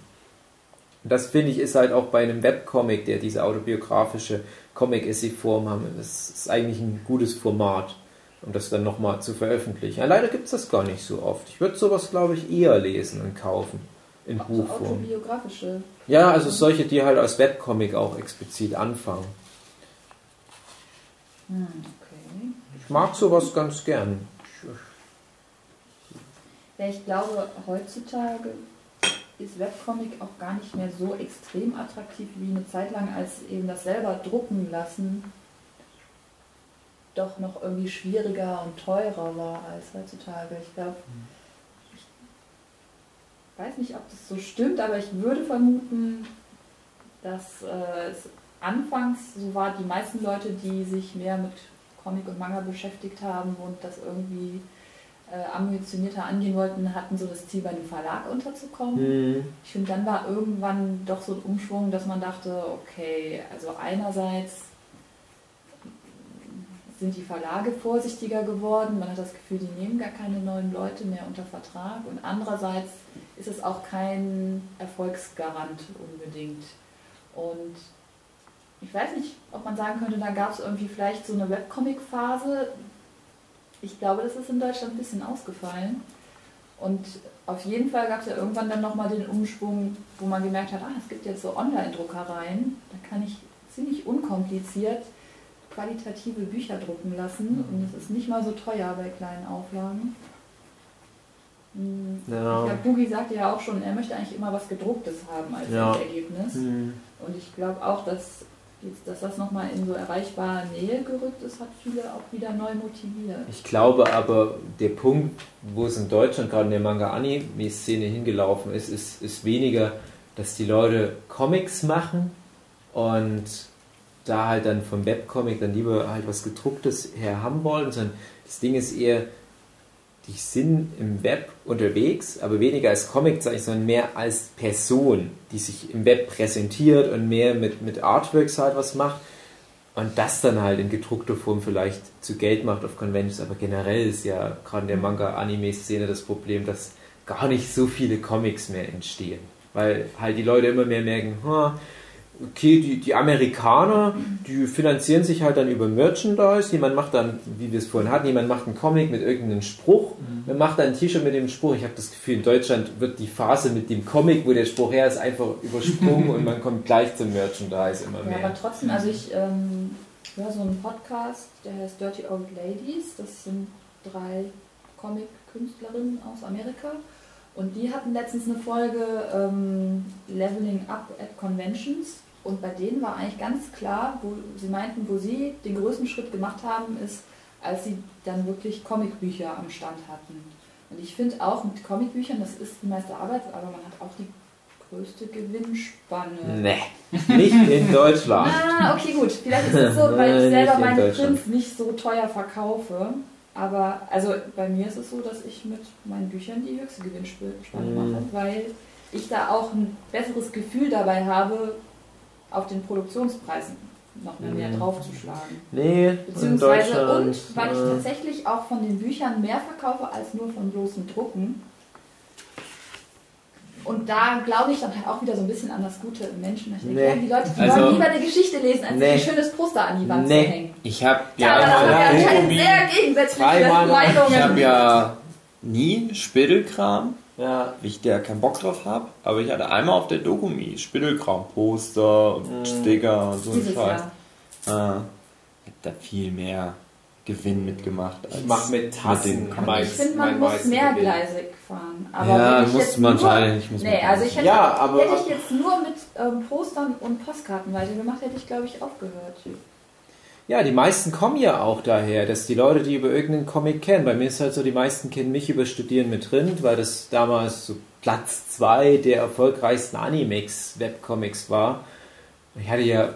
Und das finde ich ist halt auch bei einem Webcomic, der diese autobiografische Comic-Essay-Form haben, das ist eigentlich ein gutes Format, um das dann nochmal zu veröffentlichen. Ja, leider gibt es das gar nicht so oft. Ich würde sowas, glaube ich, eher lesen und kaufen in Auch Buchform. autobiografische. Ja, also solche, die halt als Webcomic auch explizit anfangen. Hm. Ich mag sowas ganz gern. Ja, ich glaube, heutzutage ist Webcomic auch gar nicht mehr so extrem attraktiv wie eine Zeit lang, als eben das selber drucken lassen doch noch irgendwie schwieriger und teurer war als heutzutage. Ich glaube, ich weiß nicht, ob das so stimmt, aber ich würde vermuten, dass äh, es anfangs so war, die meisten Leute, die sich mehr mit Comic und Manga beschäftigt haben und das irgendwie äh, ambitionierter angehen wollten, hatten so das Ziel, bei einem Verlag unterzukommen. Hm. Ich finde, dann war irgendwann doch so ein Umschwung, dass man dachte, okay, also einerseits sind die Verlage vorsichtiger geworden. Man hat das Gefühl, die nehmen gar keine neuen Leute mehr unter Vertrag. Und andererseits ist es auch kein Erfolgsgarant unbedingt. Und ich weiß nicht, ob man sagen könnte, da gab es irgendwie vielleicht so eine Webcomic-Phase. Ich glaube, das ist in Deutschland ein bisschen ausgefallen. Und auf jeden Fall gab es ja irgendwann dann nochmal den Umschwung, wo man gemerkt hat, ah, es gibt jetzt so Online-Druckereien. Da kann ich ziemlich unkompliziert qualitative Bücher drucken lassen. Und es ist nicht mal so teuer bei kleinen Auflagen. Hm, Ja. Ich glaube, Boogie sagte ja auch schon, er möchte eigentlich immer was gedrucktes haben als Ja. Ergebnis. Hm. Und ich glaube auch, dass, dass das nochmal in so erreichbare Nähe gerückt ist, hat viele auch wieder neu motiviert. Ich glaube aber, der Punkt, wo es in Deutschland gerade in der Manga-Anime-Szene hingelaufen ist, ist, ist weniger, dass die Leute Comics machen und da halt dann vom Webcomic dann lieber halt was gedrucktes her haben wollen, sondern das Ding ist eher, die sind im Web unterwegs, aber weniger als Comiczeichen, sondern mehr als Person, die sich im Web präsentiert und mehr mit, mit Artworks halt was macht und das dann halt in gedruckter Form vielleicht zu Geld macht auf Conventions, aber generell ist ja gerade in der Manga-Anime-Szene das Problem, dass gar nicht so viele Comics mehr entstehen. Weil halt die Leute immer mehr merken, "Ha, okay, die, die Amerikaner, die finanzieren sich halt dann über Merchandise. Jemand macht dann, wie wir es vorhin hatten, jemand macht einen Comic mit irgendeinem Spruch. Man macht dann ein T-Shirt mit dem Spruch. Ich habe das Gefühl, in Deutschland wird die Phase mit dem Comic, wo der Spruch her ist, einfach übersprungen und man kommt gleich zum Merchandise immer Ja, mehr. aber trotzdem, also ich ähm, höre so einen Podcast, der heißt Dirty Old Ladies. Das sind drei Comic-Künstlerinnen aus Amerika. Und die hatten letztens eine Folge ähm, Leveling Up at Conventions. Und bei denen war eigentlich ganz klar, wo sie meinten, wo sie den größten Schritt gemacht haben, ist, als sie dann wirklich Comicbücher am Stand hatten. Und ich finde auch mit Comicbüchern, das ist die meiste Arbeit, aber man hat auch die größte Gewinnspanne. Nee, nicht in Deutschland. Ah, okay, gut. Vielleicht ist es so, weil ich selber meine. Prints nicht so teuer verkaufe. Aber also bei mir ist es so, dass ich mit meinen Büchern die höchste Gewinnspanne Mhm. mache, weil ich da auch ein besseres Gefühl dabei habe, auf den Produktionspreisen noch mal mehr Mhm. draufzuschlagen. Nee, in Beziehungsweise Deutschland. und weil ich äh, tatsächlich auch von den Büchern mehr verkaufe als nur von bloßen Drucken. Und da glaube ich dann halt auch wieder so ein bisschen an das Gute im Menschen. Ich denke, Nee. ja, die Leute die Also- wollen lieber eine Geschichte lesen, als Nee. ein schönes Poster an die Wand Nee. zu hängen. Ich habe Ja, ja, anscheinend Dokumi- sehr gegensätzliche Meinungen. ich habe ja nie Spittelkram, ja, ich da keinen Bock drauf habe. Aber ich hatte einmal auf der Dokumi Spittelkram, Poster und Mhm. Sticker und so ein Scheiß. Äh, ich hab da viel mehr Gewinn mitgemacht. Als ich mache mit Tassen den Comics. meist- Ich finde, man muss mehrgleisig fahren. Aber Ja, wenn ich muss jetzt man nur, wahrscheinlich, Nee, also ich hätte, Ja, aber- hätte ich jetzt nur mit ähm, Postern und Postkarten weitergemacht, hätte ich, glaube ich, aufgehört. Ja, die meisten kommen ja auch daher, dass die Leute, die über irgendeinen Comic kennen, bei mir ist halt so, die meisten kennen mich über Studieren mit Rind, weil das damals so Platz zwei der erfolgreichsten Animex Webcomics war. Ich hatte ja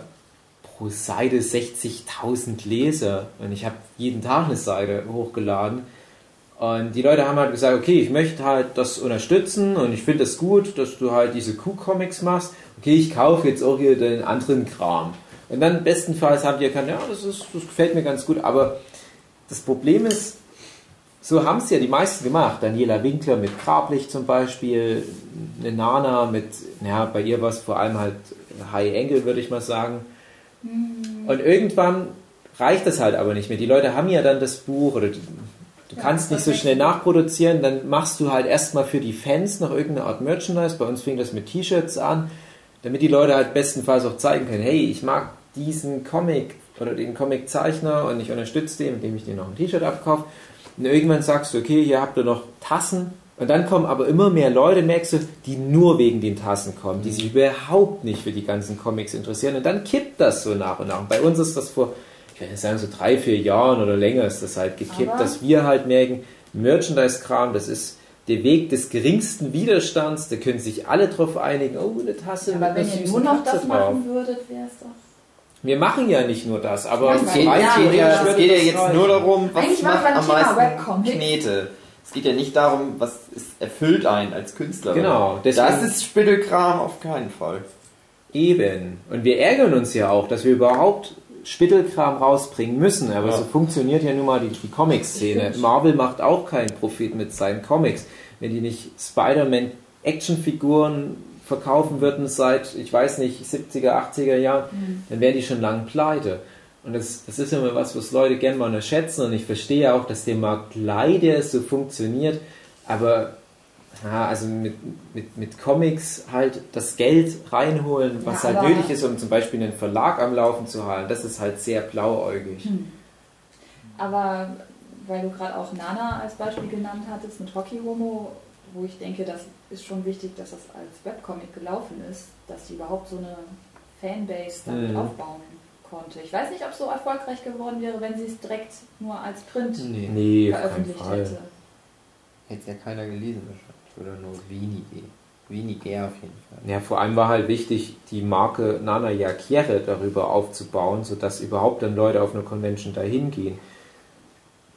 pro Seite 60.000 Leser und ich habe jeden Tag eine Seite hochgeladen. Und die Leute haben halt gesagt, okay, ich möchte halt das unterstützen und ich finde es das gut, dass du halt diese Q-Comics machst. Okay, ich kaufe jetzt auch hier den anderen Kram. Und dann bestenfalls haben die erkannt, ja, das, ist, das gefällt mir ganz gut. Aber das Problem ist, so haben es ja die meisten gemacht. Daniela Winkler mit Grablicht zum Beispiel, eine Nana mit, ja, bei ihr war es vor allem halt High Angle, würde ich mal sagen. Und irgendwann reicht das halt aber nicht mehr. Die Leute haben ja dann das Buch oder du, du Ja, kannst nicht so schnell nachproduzieren, dann machst du halt erstmal für die Fans noch irgendeine Art Merchandise. Bei uns fing das mit T-Shirts an, damit die Leute halt bestenfalls auch zeigen können, hey, ich mag diesen Comic oder den Comiczeichner und ich unterstütze den, indem ich dir noch ein T-Shirt abkaufe. Und irgendwann sagst du, okay, hier habt ihr noch Tassen. Und dann kommen aber immer mehr Leute, merkst du, die nur wegen den Tassen kommen, die sich überhaupt nicht für die ganzen Comics interessieren. Und dann kippt das so nach und nach. Und bei uns ist das vor, ich würde sagen, so drei, vier Jahren oder länger ist das halt gekippt, Aber- dass wir halt merken, Merchandise-Kram, das ist der Weg des geringsten Widerstands, da können sich alle drauf einigen, oh, eine Tasse Aber mit wenn ihr nur noch das machen würdet, wäre es doch. Wir machen ja nicht nur das, aber Es geht, Ja, es geht, ja, ja, es geht ja jetzt nur darum, was Eigentlich macht am meisten Webcomic. Knete. Es geht ja nicht darum, was ist, erfüllt einen als Künstler. Genau, Das ist Spittelkram auf keinen Fall. Eben. Und wir ärgern uns ja auch, dass wir überhaupt Spittelkram rausbringen müssen, aber Ja. so funktioniert ja nun mal die, die Comic-Szene. Marvel macht auch keinen Profit mit seinen Comics. Wenn die nicht Spider-Man Actionfiguren verkaufen würden seit, ich weiß nicht, 70er, 80er Jahren, dann wären die schon lang pleite. Und das, das ist immer was, was Leute gerne mal unterschätzen und ich verstehe auch, dass der Markt leider so funktioniert, aber ja, also mit, mit, mit Comics halt das Geld reinholen, was Ja, halt nötig ist, um zum Beispiel einen Verlag am Laufen zu halten, das ist halt sehr blauäugig. Aber weil du gerade auch Nana als Beispiel genannt hattest mit Rocky Homo, wo ich denke, das ist schon wichtig, dass das als Webcomic gelaufen ist, dass die überhaupt so eine Fanbase damit Mhm. aufbauen konnte. Ich weiß nicht, ob es so erfolgreich geworden wäre, wenn sie es direkt nur als Print Nee. Nee, veröffentlicht Fall. hätte. Hätte ja keiner gelesen wahrscheinlich. Oder nur wenige. Weniger auf jeden Fall. Ja, vor allem war halt wichtig, die Marke Nana Yakiere darüber aufzubauen, sodass überhaupt dann Leute auf eine Convention dahin gehen.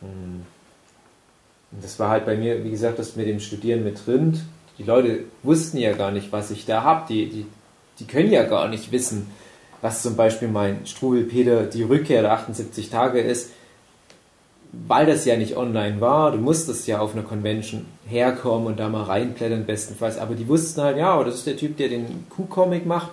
Hm. Und das war halt bei mir, wie gesagt, das mit dem Studieren mit Rind. Die Leute wussten ja gar nicht, was ich da habe. Die, die, die können ja gar nicht wissen, was zum Beispiel mein Strubelpeter die Rückkehr der 78 Tage ist, weil das ja nicht online war. Du musstest ja auf einer Convention herkommen und da mal reinblättern bestenfalls. Aber die wussten halt, ja, aber das ist der Typ, der den Q-Comic macht.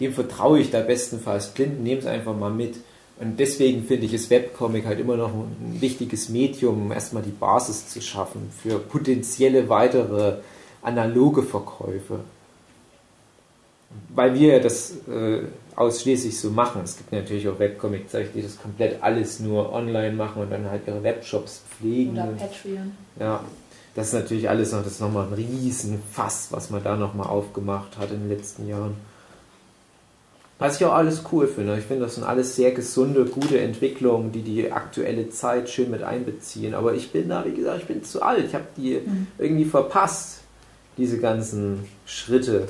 Dem vertraue ich da bestenfalls blind, nehme es einfach mal mit. Und deswegen finde ich es Webcomic halt immer noch ein wichtiges Medium, um erstmal die Basis zu schaffen für potenzielle weitere analoge Verkäufe. Weil wir ja das äh, ausschließlich so machen. Es gibt natürlich auch Webcomic-Zeichen, die das komplett alles nur online machen und dann halt ihre Webshops pflegen. Oder Patreon. Ja, das ist natürlich alles noch, das ist nochmal ein Riesenfass, was man da nochmal aufgemacht hat in den letzten Jahren. Was ich auch alles cool finde. Ich finde, das sind alles sehr gesunde, gute Entwicklungen, die die aktuelle Zeit schön mit einbeziehen. Aber ich bin da, wie gesagt, ich bin zu alt. Ich habe die irgendwie verpasst, diese ganzen Schritte.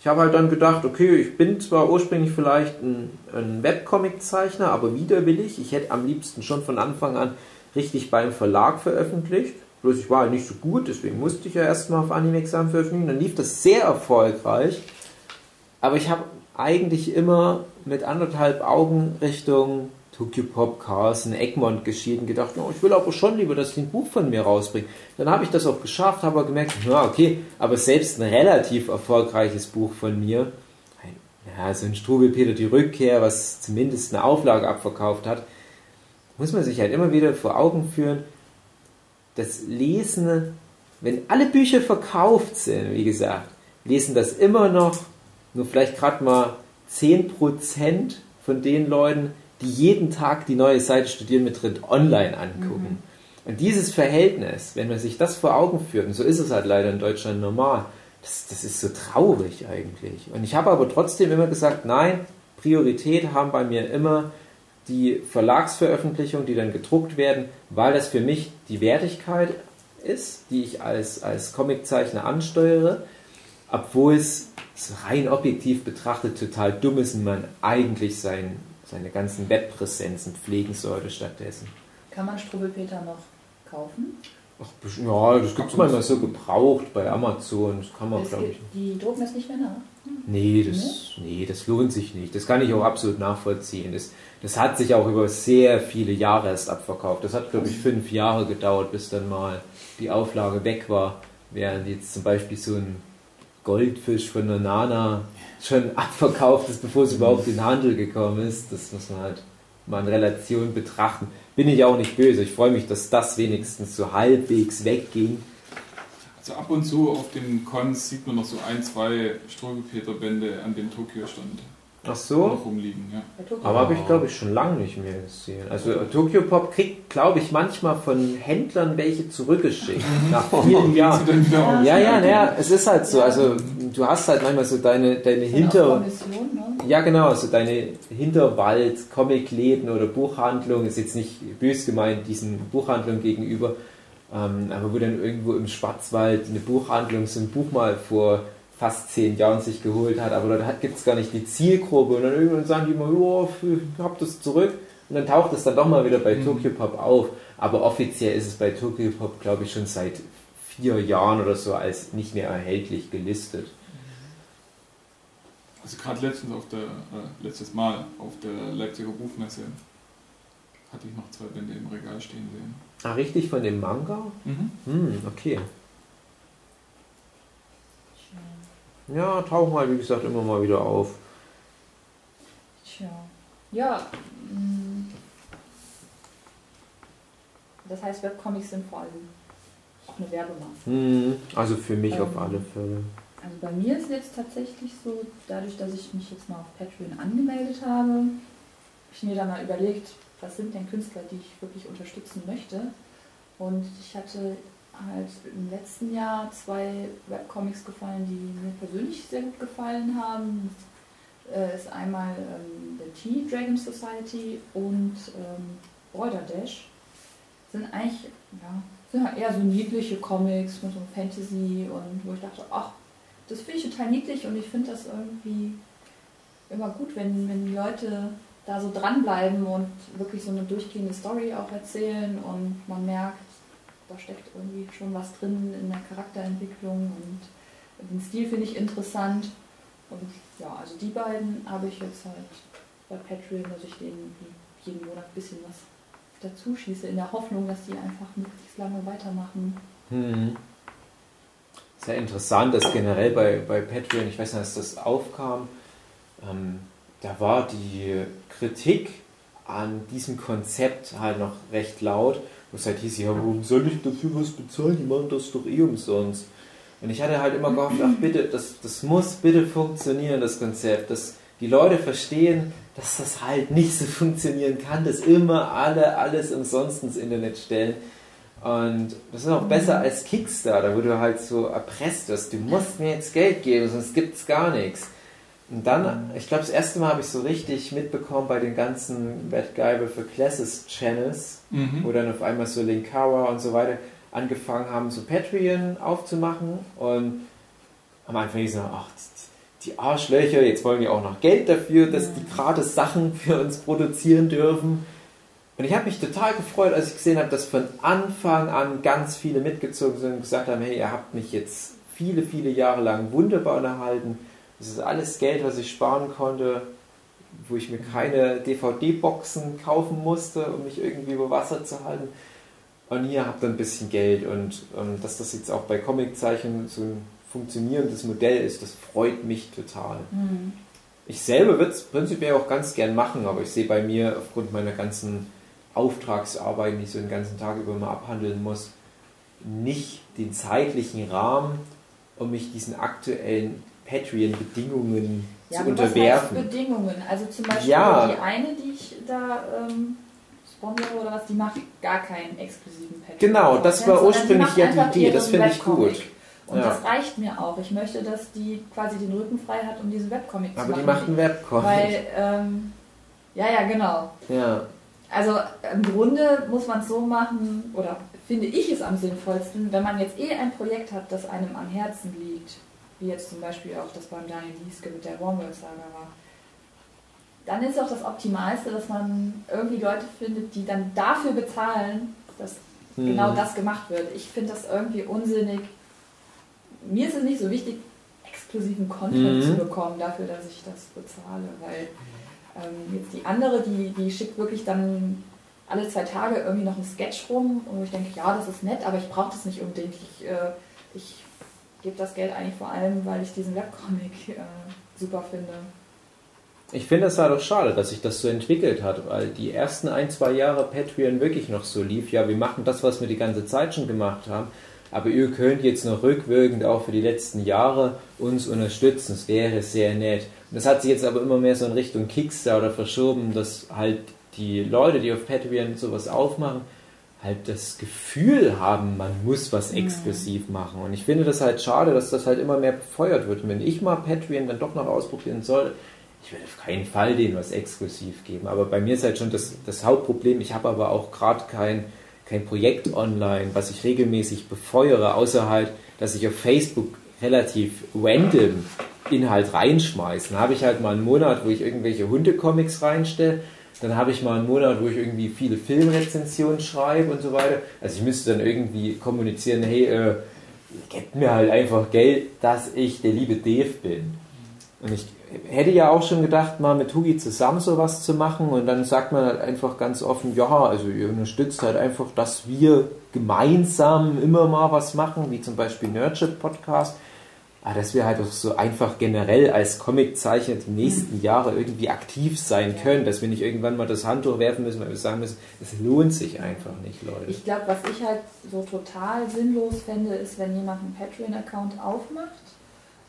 Ich habe halt dann gedacht, okay, ich bin zwar ursprünglich vielleicht ein, ein Webcomic-Zeichner, aber widerwillig. Ich hätte am liebsten schon von Anfang an richtig beim Verlag veröffentlicht. Bloß ich war halt nicht so gut, deswegen musste ich ja erstmal auf Animexam veröffentlichen. Dann lief das sehr erfolgreich. Aber ich habe eigentlich immer mit anderthalb Augen Richtung Tokyo Pop, Carlsen, Egmont geschieden, gedacht, oh, ich will aber schon lieber, dass die ein Buch von mir rausbringen. Dann habe ich das auch geschafft, habe aber gemerkt, ja, okay, aber selbst ein relativ erfolgreiches Buch von mir, ja, so ein Strubelpeter die Rückkehr, was zumindest eine Auflage abverkauft hat, muss man sich halt immer wieder vor Augen führen, das Lesen, wenn alle Bücher verkauft sind, wie gesagt, lesen das immer noch nur vielleicht gerade mal 10% von den Leuten, die jeden Tag die neue Seite Studieren mit drin online angucken. Und dieses Verhältnis, wenn man sich das vor Augen führt, und so ist es halt leider in Deutschland normal, das, das ist so traurig eigentlich. Und ich habe aber trotzdem immer gesagt, nein, Priorität haben bei mir immer die Verlagsveröffentlichungen, die dann gedruckt werden, weil das für mich die Wertigkeit ist, die ich als, als Comiczeichner ansteuere, obwohl es so rein objektiv betrachtet total dumm ist und man eigentlich sein, seine ganzen Webpräsenzen pflegen sollte stattdessen. Kann man Strubbelpeter noch kaufen? Ach, ja, das gibt es manchmal so gebraucht bei Amazon, das kann man glaube ich. die drucken das nicht mehr nach. Nee das, nee, das lohnt sich nicht. Das kann ich auch absolut nachvollziehen. Das, das hat sich auch über sehr viele Jahre erst abverkauft. Das hat, glaube ich, fünf Jahre gedauert, bis dann mal die Auflage weg war. Während jetzt zum Beispiel so ein Goldfisch von der Nana schon abverkauft ist, bevor es überhaupt in den Handel gekommen ist. Das muss man halt mal in Relation betrachten. Bin ich auch nicht böse. Ich freue mich, dass das wenigstens so halbwegs wegging. Also ab und zu auf den Cons sieht man noch so ein, zwei Strögepeter-Bände an dem Tokio-Stand Ach so? noch rumliegen. Ja. Aber habe ich, glaube ich, schon lange nicht mehr gesehen. Also Tokyo Pop kriegt, glaube ich, manchmal von Händlern welche zurückgeschickt. nach vielen Jahren. Ja, ja, naja, es ist halt so. Also du hast halt manchmal so deine, deine Hinter... ne? Ja, genau, so deine Hinterwald, Comicläden oder Buchhandlungen, ist jetzt nicht bös gemeint diesen Buchhandlungen gegenüber, ähm, aber wo dann irgendwo im Schwarzwald eine Buchhandlung so ein Buch mal vor fast zehn Jahren sich geholt hat, aber da gibt es gar nicht die Zielgruppe und dann irgendwann sagen die immer, ich hab das zurück und dann taucht es dann doch mal wieder bei Tokyo Pop auf, aber offiziell ist es bei Tokyo Pop, glaube ich, schon seit vier Jahren oder so als nicht mehr erhältlich gelistet. Also gerade letztens auf der, äh, letztes Mal auf der Leipziger Buchmesse hatte ich noch zwei Bände im Regal stehen sehen. Ah, richtig von dem Manga? Hm, okay. Ja, tauchen halt, wie gesagt, immer mal wieder auf. Tja. Ja. mm. Das heißt, Webcomics sind vor allem auch eine Werbemaßnahme. Hm, also für mich auf Ähm. alle Fälle. Also bei mir ist jetzt tatsächlich so, dadurch, dass ich mich jetzt mal auf Patreon angemeldet habe, habe ich mir dann mal überlegt, was sind denn Künstler, die ich wirklich unterstützen möchte. Und ich hatte halt im letzten Jahr zwei Webcomics gefallen, die mir persönlich sehr gut gefallen haben. Äh, ist einmal ähm, The Tea Dragon Society und ähm, Border Dash. Sind eigentlich ja, sind halt eher so niedliche Comics mit so Fantasy und wo ich dachte, ach, das finde ich total niedlich und ich finde das irgendwie immer gut, wenn, wenn die Leute da so dranbleiben und wirklich so eine durchgehende Story auch erzählen und man merkt, da steckt irgendwie schon was drin in der Charakterentwicklung und den Stil finde ich interessant. Und ja, also die beiden habe ich jetzt halt bei Patreon, dass ich denen jeden Monat ein bisschen was dazu schieße, in der Hoffnung, dass die einfach möglichst lange weitermachen. Hm. Sehr interessant, dass generell bei, bei Patreon, ich weiß nicht, dass das aufkam, ähm, da war die Kritik an diesem Konzept halt noch recht laut, wo es halt hieß, ja, warum soll ich dafür was bezahlen? Die machen das doch eh umsonst. Und ich hatte halt immer gehofft, ach bitte, das, das muss bitte funktionieren, das Konzept, dass die Leute verstehen, dass das halt nicht so funktionieren kann, dass immer alle alles umsonst ins Internet stellen. Und das ist auch besser als Kickstarter, wo du halt so erpresst wirst. Du musst mir jetzt Geld geben, sonst gibt es gar nichts. Und dann, ich glaube, das erste Mal habe ich so richtig mitbekommen bei den ganzen Bad Guy für Classes Channels, Mhm. wo dann auf einmal so Linkara und so weiter angefangen haben, so Patreon aufzumachen. Und am Anfang hieß es noch, ach, die Arschlöcher, jetzt wollen die auch noch Geld dafür, dass die gratis Sachen für uns produzieren dürfen. Und ich habe mich total gefreut, als ich gesehen habe, dass von Anfang an ganz viele mitgezogen sind und gesagt haben, hey, ihr habt mich jetzt viele, viele Jahre lang wunderbar unterhalten. Das ist alles Geld, was ich sparen konnte, wo ich mir keine DVD-Boxen kaufen musste, um mich irgendwie über Wasser zu halten. Und hier habt ihr ein bisschen Geld und ähm, dass das jetzt auch bei Comiczeichen so ein funktionierendes Modell ist, das freut mich total. Ich selber würde es prinzipiell auch ganz gern machen, aber ich sehe bei mir aufgrund meiner ganzen Auftragsarbeiten, die ich so den ganzen Tag über mal abhandeln muss, nicht den zeitlichen Rahmen, um mich diesen aktuellen Patreon-Bedingungen Ja, zu aber was unterwerfen. Bedingungen? Also zum Beispiel Ja. die eine, die ich da ähm, sponsere oder was, die macht gar keinen exklusiven Patreon. Genau, das war sondern ursprünglich ja die Idee, das finde ich gut. Und Ja. das reicht mir auch. Ich möchte, dass die quasi den Rücken frei hat, um diesen Webcomic zu Aber machen. die macht einen Webcomic. Weil, ähm, ja, ja, genau. Ja. Also im Grunde muss man es so machen, oder finde ich es am sinnvollsten, wenn man jetzt eh ein Projekt hat, das einem am Herzen liegt, wie jetzt zum Beispiel auch das beim Daniel Lieske mit der Wormwood-Saga war, dann ist auch das Optimalste, dass man irgendwie Leute findet, die dann dafür bezahlen, dass Hm. genau das gemacht wird. Ich finde das irgendwie unsinnig. Mir ist es nicht so wichtig, exklusiven Content Mhm. zu bekommen dafür, dass ich das bezahle, weil ähm, jetzt die andere, die, die schickt wirklich dann alle zwei Tage irgendwie noch einen Sketch rum und ich denke, ja, das ist nett, aber ich brauche das nicht unbedingt. Ich, äh, ich gebe das Geld eigentlich vor allem, weil ich diesen Webcomic äh, super finde. Ich finde es halt auch schade, dass sich das so entwickelt hat, weil die ersten ein, zwei Jahre Patreon wirklich noch so lief. Ja, wir machen das, was wir die ganze Zeit schon gemacht haben, aber ihr könnt jetzt noch rückwirkend auch für die letzten Jahre uns unterstützen. Das wäre sehr nett. Und das hat sich jetzt aber immer mehr so in Richtung Kickstarter verschoben, dass halt die Leute, die auf Patreon sowas aufmachen, halt das Gefühl haben, man muss was exklusiv machen. Und ich finde das halt schade, dass das halt immer mehr befeuert wird. Und wenn ich mal Patreon dann doch noch ausprobieren soll, ich werde auf keinen Fall denen was exklusiv geben. Aber bei mir ist halt schon das, das Hauptproblem, ich habe aber auch gerade kein, kein Projekt online, was ich regelmäßig befeuere, außer halt, dass ich auf Facebook relativ random Inhalt reinschmeiße. Dann habe ich halt mal einen Monat, wo ich irgendwelche Hundecomics reinstelle. Dann habe ich mal einen Monat, wo ich irgendwie viele Filmrezensionen schreibe und so weiter. Also ich müsste dann irgendwie kommunizieren, hey, äh, gebt mir halt einfach Geld, dass ich der liebe Dave bin. Und ich hätte ja auch schon gedacht, mal mit Hugi zusammen sowas zu machen und dann sagt man halt einfach ganz offen, ja, also ihr unterstützt halt einfach, dass wir gemeinsam immer mal was machen, wie zum Beispiel Nerdship Podcast. Aber dass wir halt auch so einfach generell als Comiczeichner die nächsten Jahre irgendwie aktiv sein können, dass wir nicht irgendwann mal das Handtuch werfen müssen, weil wir sagen müssen, es lohnt sich einfach nicht, Leute. Ich glaube, was ich halt so total sinnlos fände, ist, wenn jemand einen Patreon-Account aufmacht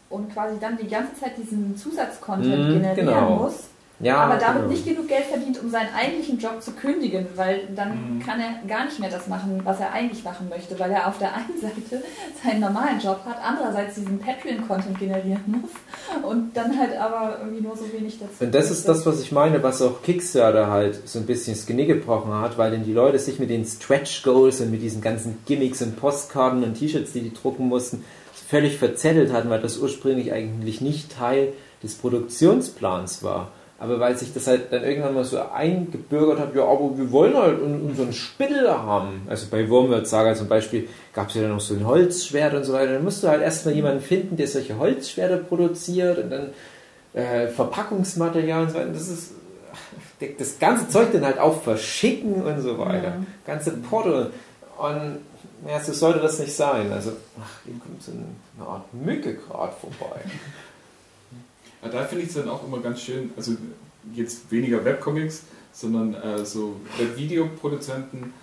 und quasi dann die ganze Zeit diesen Zusatzcontent Mhm, generieren genau. muss, Ja, aber damit genau. nicht genug Geld verdient, um seinen eigentlichen Job zu kündigen, weil dann Mhm. kann er gar nicht mehr das machen, was er eigentlich machen möchte, weil er auf der einen Seite seinen normalen Job hat, andererseits diesen Patreon-Content generieren muss und dann halt aber irgendwie nur so wenig dazu. Und das ist das, was ich meine, was auch Kickstarter halt so ein bisschen das Genick gebrochen hat, weil denn die Leute sich mit den Stretch Goals und mit diesen ganzen Gimmicks und Postkarten und T-Shirts, die die drucken mussten, völlig verzettelt hatten, weil das ursprünglich eigentlich nicht Teil des Produktionsplans war. Aber weil sich das halt dann irgendwann mal so eingebürgert hat, ja, aber wir wollen halt un- unseren Spittel haben. Also bei Wurmwirth Saga zum Beispiel gab es ja dann noch so ein Holzschwert und so weiter. Dann musst du halt erstmal jemanden finden, der solche Holzschwerter produziert und dann äh, Verpackungsmaterial und so weiter. Das ist das ganze Zeug dann halt auch verschicken und so weiter. Ja. Ganze Porto. Und ja, so sollte das nicht sein. Also, ach, hier kommt so eine Art Mücke gerade vorbei. Ja, da finde ich es dann auch immer ganz schön, also jetzt weniger Webcomics, sondern äh, so Webvideoproduzenten,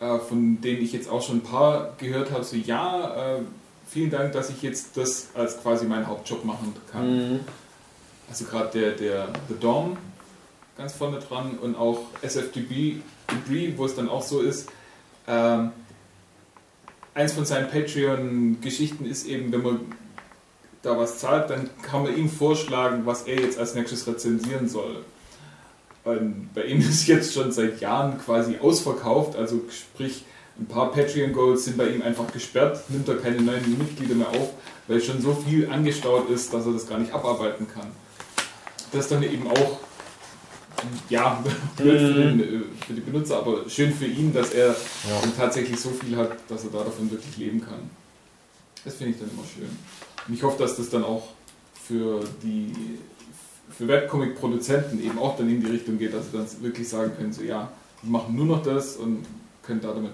äh, von denen ich jetzt auch schon ein paar gehört habe, so ja, äh, vielen Dank, dass ich jetzt das als quasi meinen Hauptjob machen kann. Mhm. Also gerade der, der The Dom ganz vorne dran und auch SFDB, Debris, wo es dann auch so ist, ähm, eins von seinen Patreon-Geschichten ist eben, wenn man da was zahlt, dann kann man ihm vorschlagen, was er jetzt als nächstes rezensieren soll. Und bei ihm ist jetzt schon seit Jahren quasi ausverkauft, also sprich, ein paar Patreon-Goals sind bei ihm einfach gesperrt, nimmt er keine neuen Mitglieder mehr auf, weil schon so viel angestaut ist, dass er das gar nicht abarbeiten kann. Das ist dann eben auch, ja, blöd für, den, äh, für die Benutzer, aber schön für ihn, dass er dann tatsächlich so viel hat, dass er da davon wirklich leben kann. Das finde ich dann immer schön. Und ich hoffe, dass das dann auch für die für Webcomic-Produzenten eben auch dann in die Richtung geht, dass sie dann wirklich sagen können, so ja, wir machen nur noch das und können da damit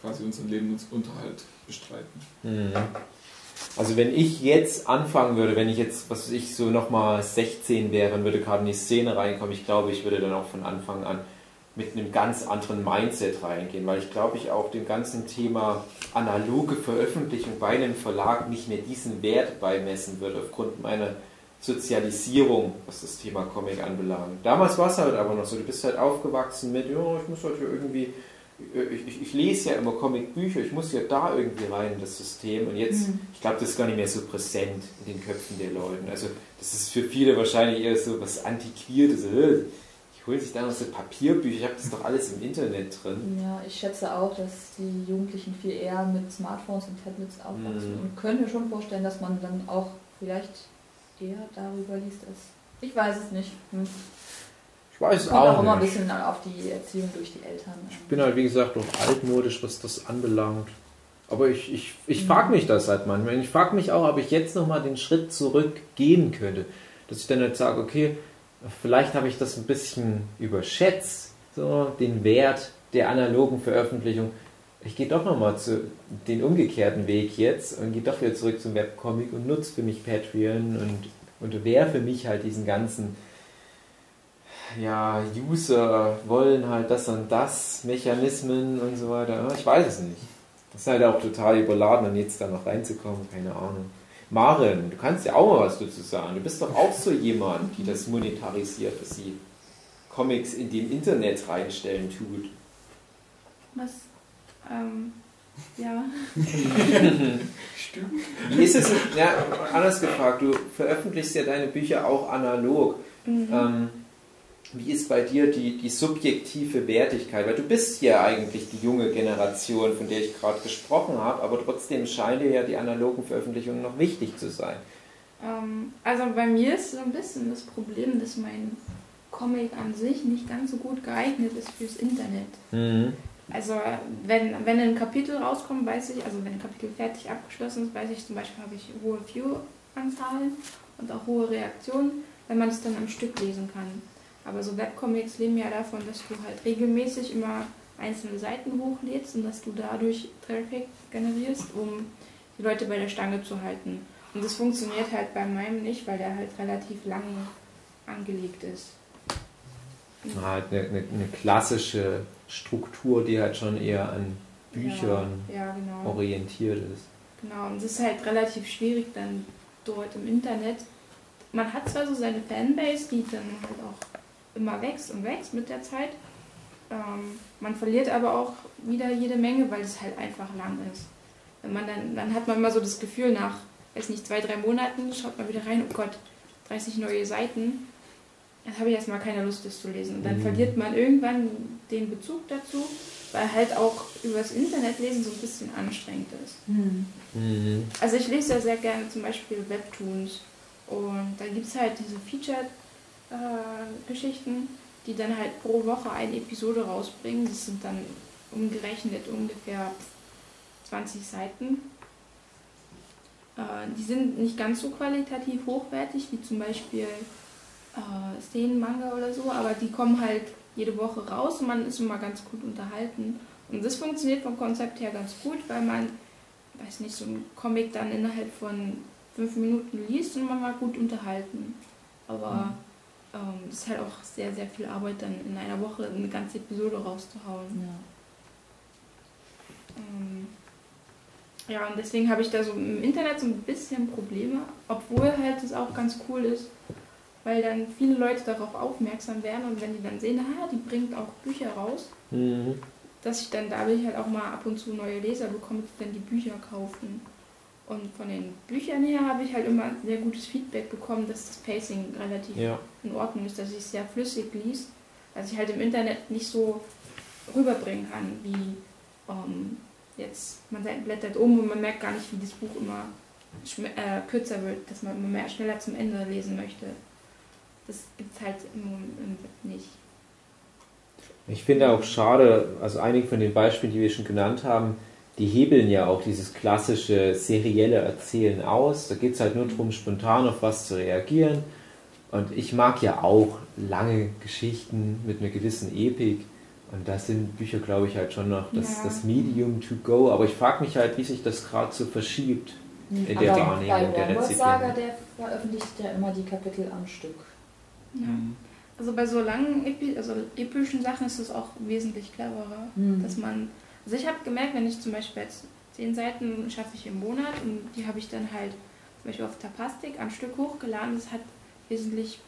quasi unseren Lebensunterhalt bestreiten. Mhm. Also wenn ich jetzt anfangen würde, wenn ich jetzt, was ich, so nochmal 16 wäre und würde gerade in die Szene reinkommen, ich glaube, ich würde dann auch von Anfang an mit einem ganz anderen Mindset reingehen, weil ich glaube, ich auch dem ganzen Thema analoge Veröffentlichung bei einem Verlag nicht mehr diesen Wert beimessen würde, aufgrund meiner Sozialisierung, was das Thema Comic anbelangt. Damals war es halt aber noch so, du bist halt aufgewachsen mit, ja, ich muss halt irgendwie, ich, ich, ich lese ja immer Comicbücher, ich muss ja da irgendwie rein in das System und jetzt, Mhm. ich glaube, das ist gar nicht mehr so präsent in den Köpfen der Leute. Also das ist für viele wahrscheinlich eher so was Antiquiertes, äh, ich hole sich da noch so Papierbücher, ich habe das doch alles im Internet drin. Ja, ich schätze auch, dass die Jugendlichen viel eher mit Smartphones und Tablets aufwachsen Mhm. und könnte mir schon vorstellen, dass man dann auch vielleicht eher darüber liest als. Ich weiß es nicht. Hm. Ich weiß es Kommt auch auch immer ein bisschen auf die Erziehung durch die Eltern. Ich bin halt, wie gesagt, auch altmodisch, was das anbelangt. Aber ich, ich, ich frage mich das halt manchmal. Ich frage mich auch, ob ich jetzt nochmal den Schritt zurück gehen könnte. Dass ich dann halt sage, okay, vielleicht habe ich das ein bisschen überschätzt, so den Wert der analogen Veröffentlichung. Ich gehe doch nochmal zu den umgekehrten Weg jetzt und gehe doch wieder zurück zum Webcomic und nutze für mich Patreon und, und werfe mich halt diesen ganzen ja, User wollen halt das und das, Mechanismen und so weiter. Ich weiß es nicht. Das ist halt auch total überladen, um jetzt da noch reinzukommen, keine Ahnung. Maren, du kannst ja auch mal was dazu sagen. Du bist doch auch so jemand, die das monetarisiert, dass sie Comics in den Internet reinstellen tut. Was? Ähm, ja. Stimmt. Wie ist es, ja, anders gefragt, du veröffentlichst ja deine Bücher auch analog. Mhm. Ähm, wie ist bei dir die, die subjektive Wertigkeit? Weil du bist ja eigentlich die junge Generation, von der ich gerade gesprochen habe, aber trotzdem scheinen dir ja die analogen Veröffentlichungen noch wichtig zu sein. Ähm, also bei mir ist so ein bisschen das Problem, dass mein Comic an sich nicht ganz so gut geeignet ist fürs Internet. Mhm. Also wenn, wenn ein Kapitel rauskommt, weiß ich, also wenn ein Kapitel fertig abgeschlossen ist, weiß ich zum Beispiel, habe ich hohe View-Anzahlen und auch hohe Reaktionen. wenn man es dann am Stück lesen kann. Aber so Webcomics leben ja davon, dass du halt regelmäßig immer einzelne Seiten hochlädst und dass du dadurch Traffic generierst, um die Leute bei der Stange zu halten. Und das funktioniert halt bei meinem nicht, weil der halt relativ lang angelegt ist. Halt eine, eine, eine klassische Struktur, die halt schon eher an Büchern Ja, ja genau. orientiert ist. Genau, und es ist halt relativ schwierig dann dort im Internet. Man hat zwar so seine Fanbase, die dann halt auch immer wächst und wächst mit der Zeit. Ähm, man verliert aber auch wieder jede Menge, weil es halt einfach lang ist. Wenn man dann, dann hat man immer so das Gefühl, nach, weiß nicht, zwei, drei Monaten schaut man wieder rein, oh Gott, 30 neue Seiten. Dann habe ich erstmal keine Lust, das zu lesen. Und dann Mhm. verliert man irgendwann den Bezug dazu, weil halt auch übers Internet lesen so ein bisschen anstrengend ist. Hm. Mhm. Also ich lese ja sehr gerne zum Beispiel Webtoons und da gibt es halt diese Featured-Geschichten, die dann halt pro Woche eine Episode rausbringen. Das sind dann umgerechnet ungefähr 20 Seiten. Äh, die sind nicht ganz so qualitativ hochwertig wie zum Beispiel äh, Szenenmanga oder so, aber die kommen halt jede Woche raus und man ist immer ganz gut unterhalten. Und das funktioniert vom Konzept her ganz gut, weil man weiß nicht, so ein Comic dann innerhalb von fünf Minuten liest und man war gut unterhalten. Aber ähm, es ist halt auch sehr, sehr viel Arbeit, dann in einer Woche eine ganze Episode rauszuhauen. Ja. Ähm, ja, und deswegen habe ich da so im Internet so ein bisschen Probleme, obwohl halt es auch ganz cool ist, weil dann viele Leute darauf aufmerksam werden und wenn die dann sehen, ah, die bringt auch Bücher raus, Mhm. dass ich dann dadurch halt auch mal ab und zu neue Leser bekomme, die dann die Bücher kaufen. Und von den Büchern her habe ich halt immer sehr gutes Feedback bekommen, dass das Pacing relativ Ja. in Ordnung ist, dass ich es sehr flüssig liest, dass ich halt im Internet nicht so rüberbringen kann, wie ähm, jetzt man blättert um und man merkt gar nicht, wie das Buch immer äh, kürzer wird, dass man immer mehr schneller zum Ende lesen möchte. Das gibt es halt im, Web nicht. Ich finde auch schade, also einige von den Beispielen, die wir schon genannt haben, die hebeln ja auch dieses klassische serielle Erzählen aus. Da geht es halt nur darum, spontan auf was zu reagieren. Und ich mag ja auch lange Geschichten mit einer gewissen Epik. Und da sind Bücher, glaube ich, halt schon noch das, Ja. das Medium to go. Aber ich frage mich halt, wie sich das gerade so verschiebt in der Aber Wahrnehmung bei der Saga, Rezipienten. der veröffentlicht ja immer die Kapitel am Stück. Ja. Also bei so langen, epi also epischen Sachen ist es auch wesentlich cleverer, Mhm. dass man. Also ich habe gemerkt, wenn ich zum Beispiel jetzt zehn Seiten schaffe ich im Monat und die habe ich dann halt zum Beispiel auf Tapastik am Stück hochgeladen, das hat wesentlich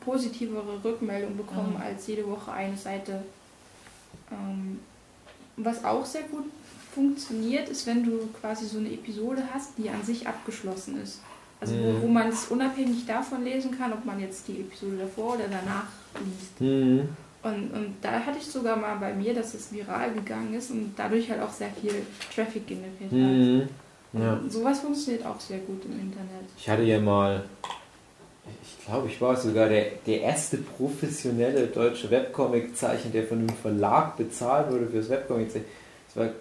positivere Rückmeldung bekommen Ah. als jede Woche eine Seite. Ähm, was auch sehr gut funktioniert, ist, wenn du quasi so eine Episode hast, die an sich abgeschlossen ist. Also Mhm. wo, wo man es unabhängig davon lesen kann, ob man jetzt die Episode davor oder danach liest. Mhm. Und, und da hatte ich sogar mal bei mir, dass es viral gegangen ist und dadurch halt auch sehr viel Traffic generiert hat. Mhm. Ja. Und sowas funktioniert auch sehr gut im Internet. Ich hatte ja mal, ich glaube, ich war sogar der, der erste professionelle deutsche Webcomic-Zeichen, der von einem Verlag bezahlt wurde fürs Webcomic-Zeichen. Das war,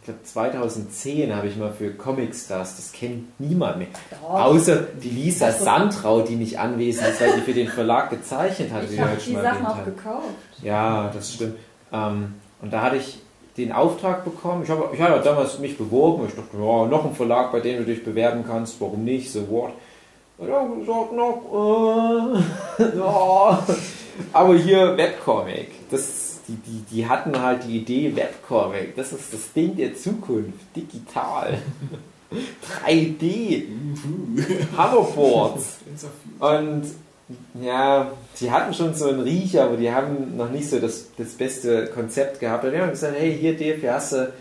ich glaube, 2010 habe ich mal für Comic Stars, das kennt niemand mehr. Außer die Lisa Also- Sandrau, die nicht anwesend ist, weil die für den Verlag gezeichnet hat, Ich habe die Sachen auch haben. gekauft. Ja, das stimmt. Ähm, und da hatte ich den Auftrag bekommen. Ich, habe, ich hatte damals mich beworben. Ich dachte, ja, noch ein Verlag, bei dem du dich bewerben kannst. Warum nicht? So what? Und habe gesagt, noch, äh, ja. Aber hier Webcomic. Das, die, die, die hatten halt die Idee Webcomic. Das ist das Ding der Zukunft. Digital. 3D. Hoverboards. Und ja, sie hatten schon so einen Riecher, aber die haben noch nicht so das, das beste Konzept gehabt. Und die haben gesagt, hey, hier, Dave, hier hast du ein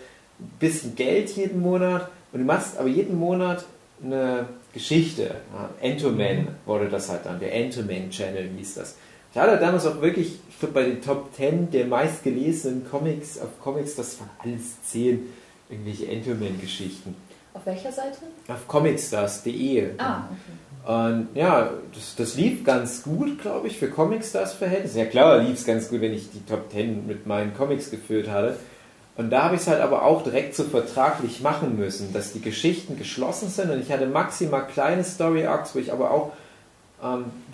bisschen Geld jeden Monat und du machst aber jeden Monat eine Geschichte. Entoman wurde das halt dann, der Entoman Channel hieß das. Ich hatte damals auch wirklich, ich glaube, bei den Top 10 der meistgelesenen Comics auf Comics, das waren alles 10 irgendwelche Entoman-Geschichten. Auf welcher Seite? Auf comicstars.de. Ah, okay. Und ja, das, das lief ganz gut, glaube ich, für Comicstars-Verhältnisse. Ja klar, lief es ganz gut, wenn ich die Top 10 mit meinen Comics geführt hatte. Und da habe ich es halt aber auch direkt so vertraglich machen müssen, dass die Geschichten geschlossen sind und ich hatte maximal kleine Story-Arcs, wo ich aber auch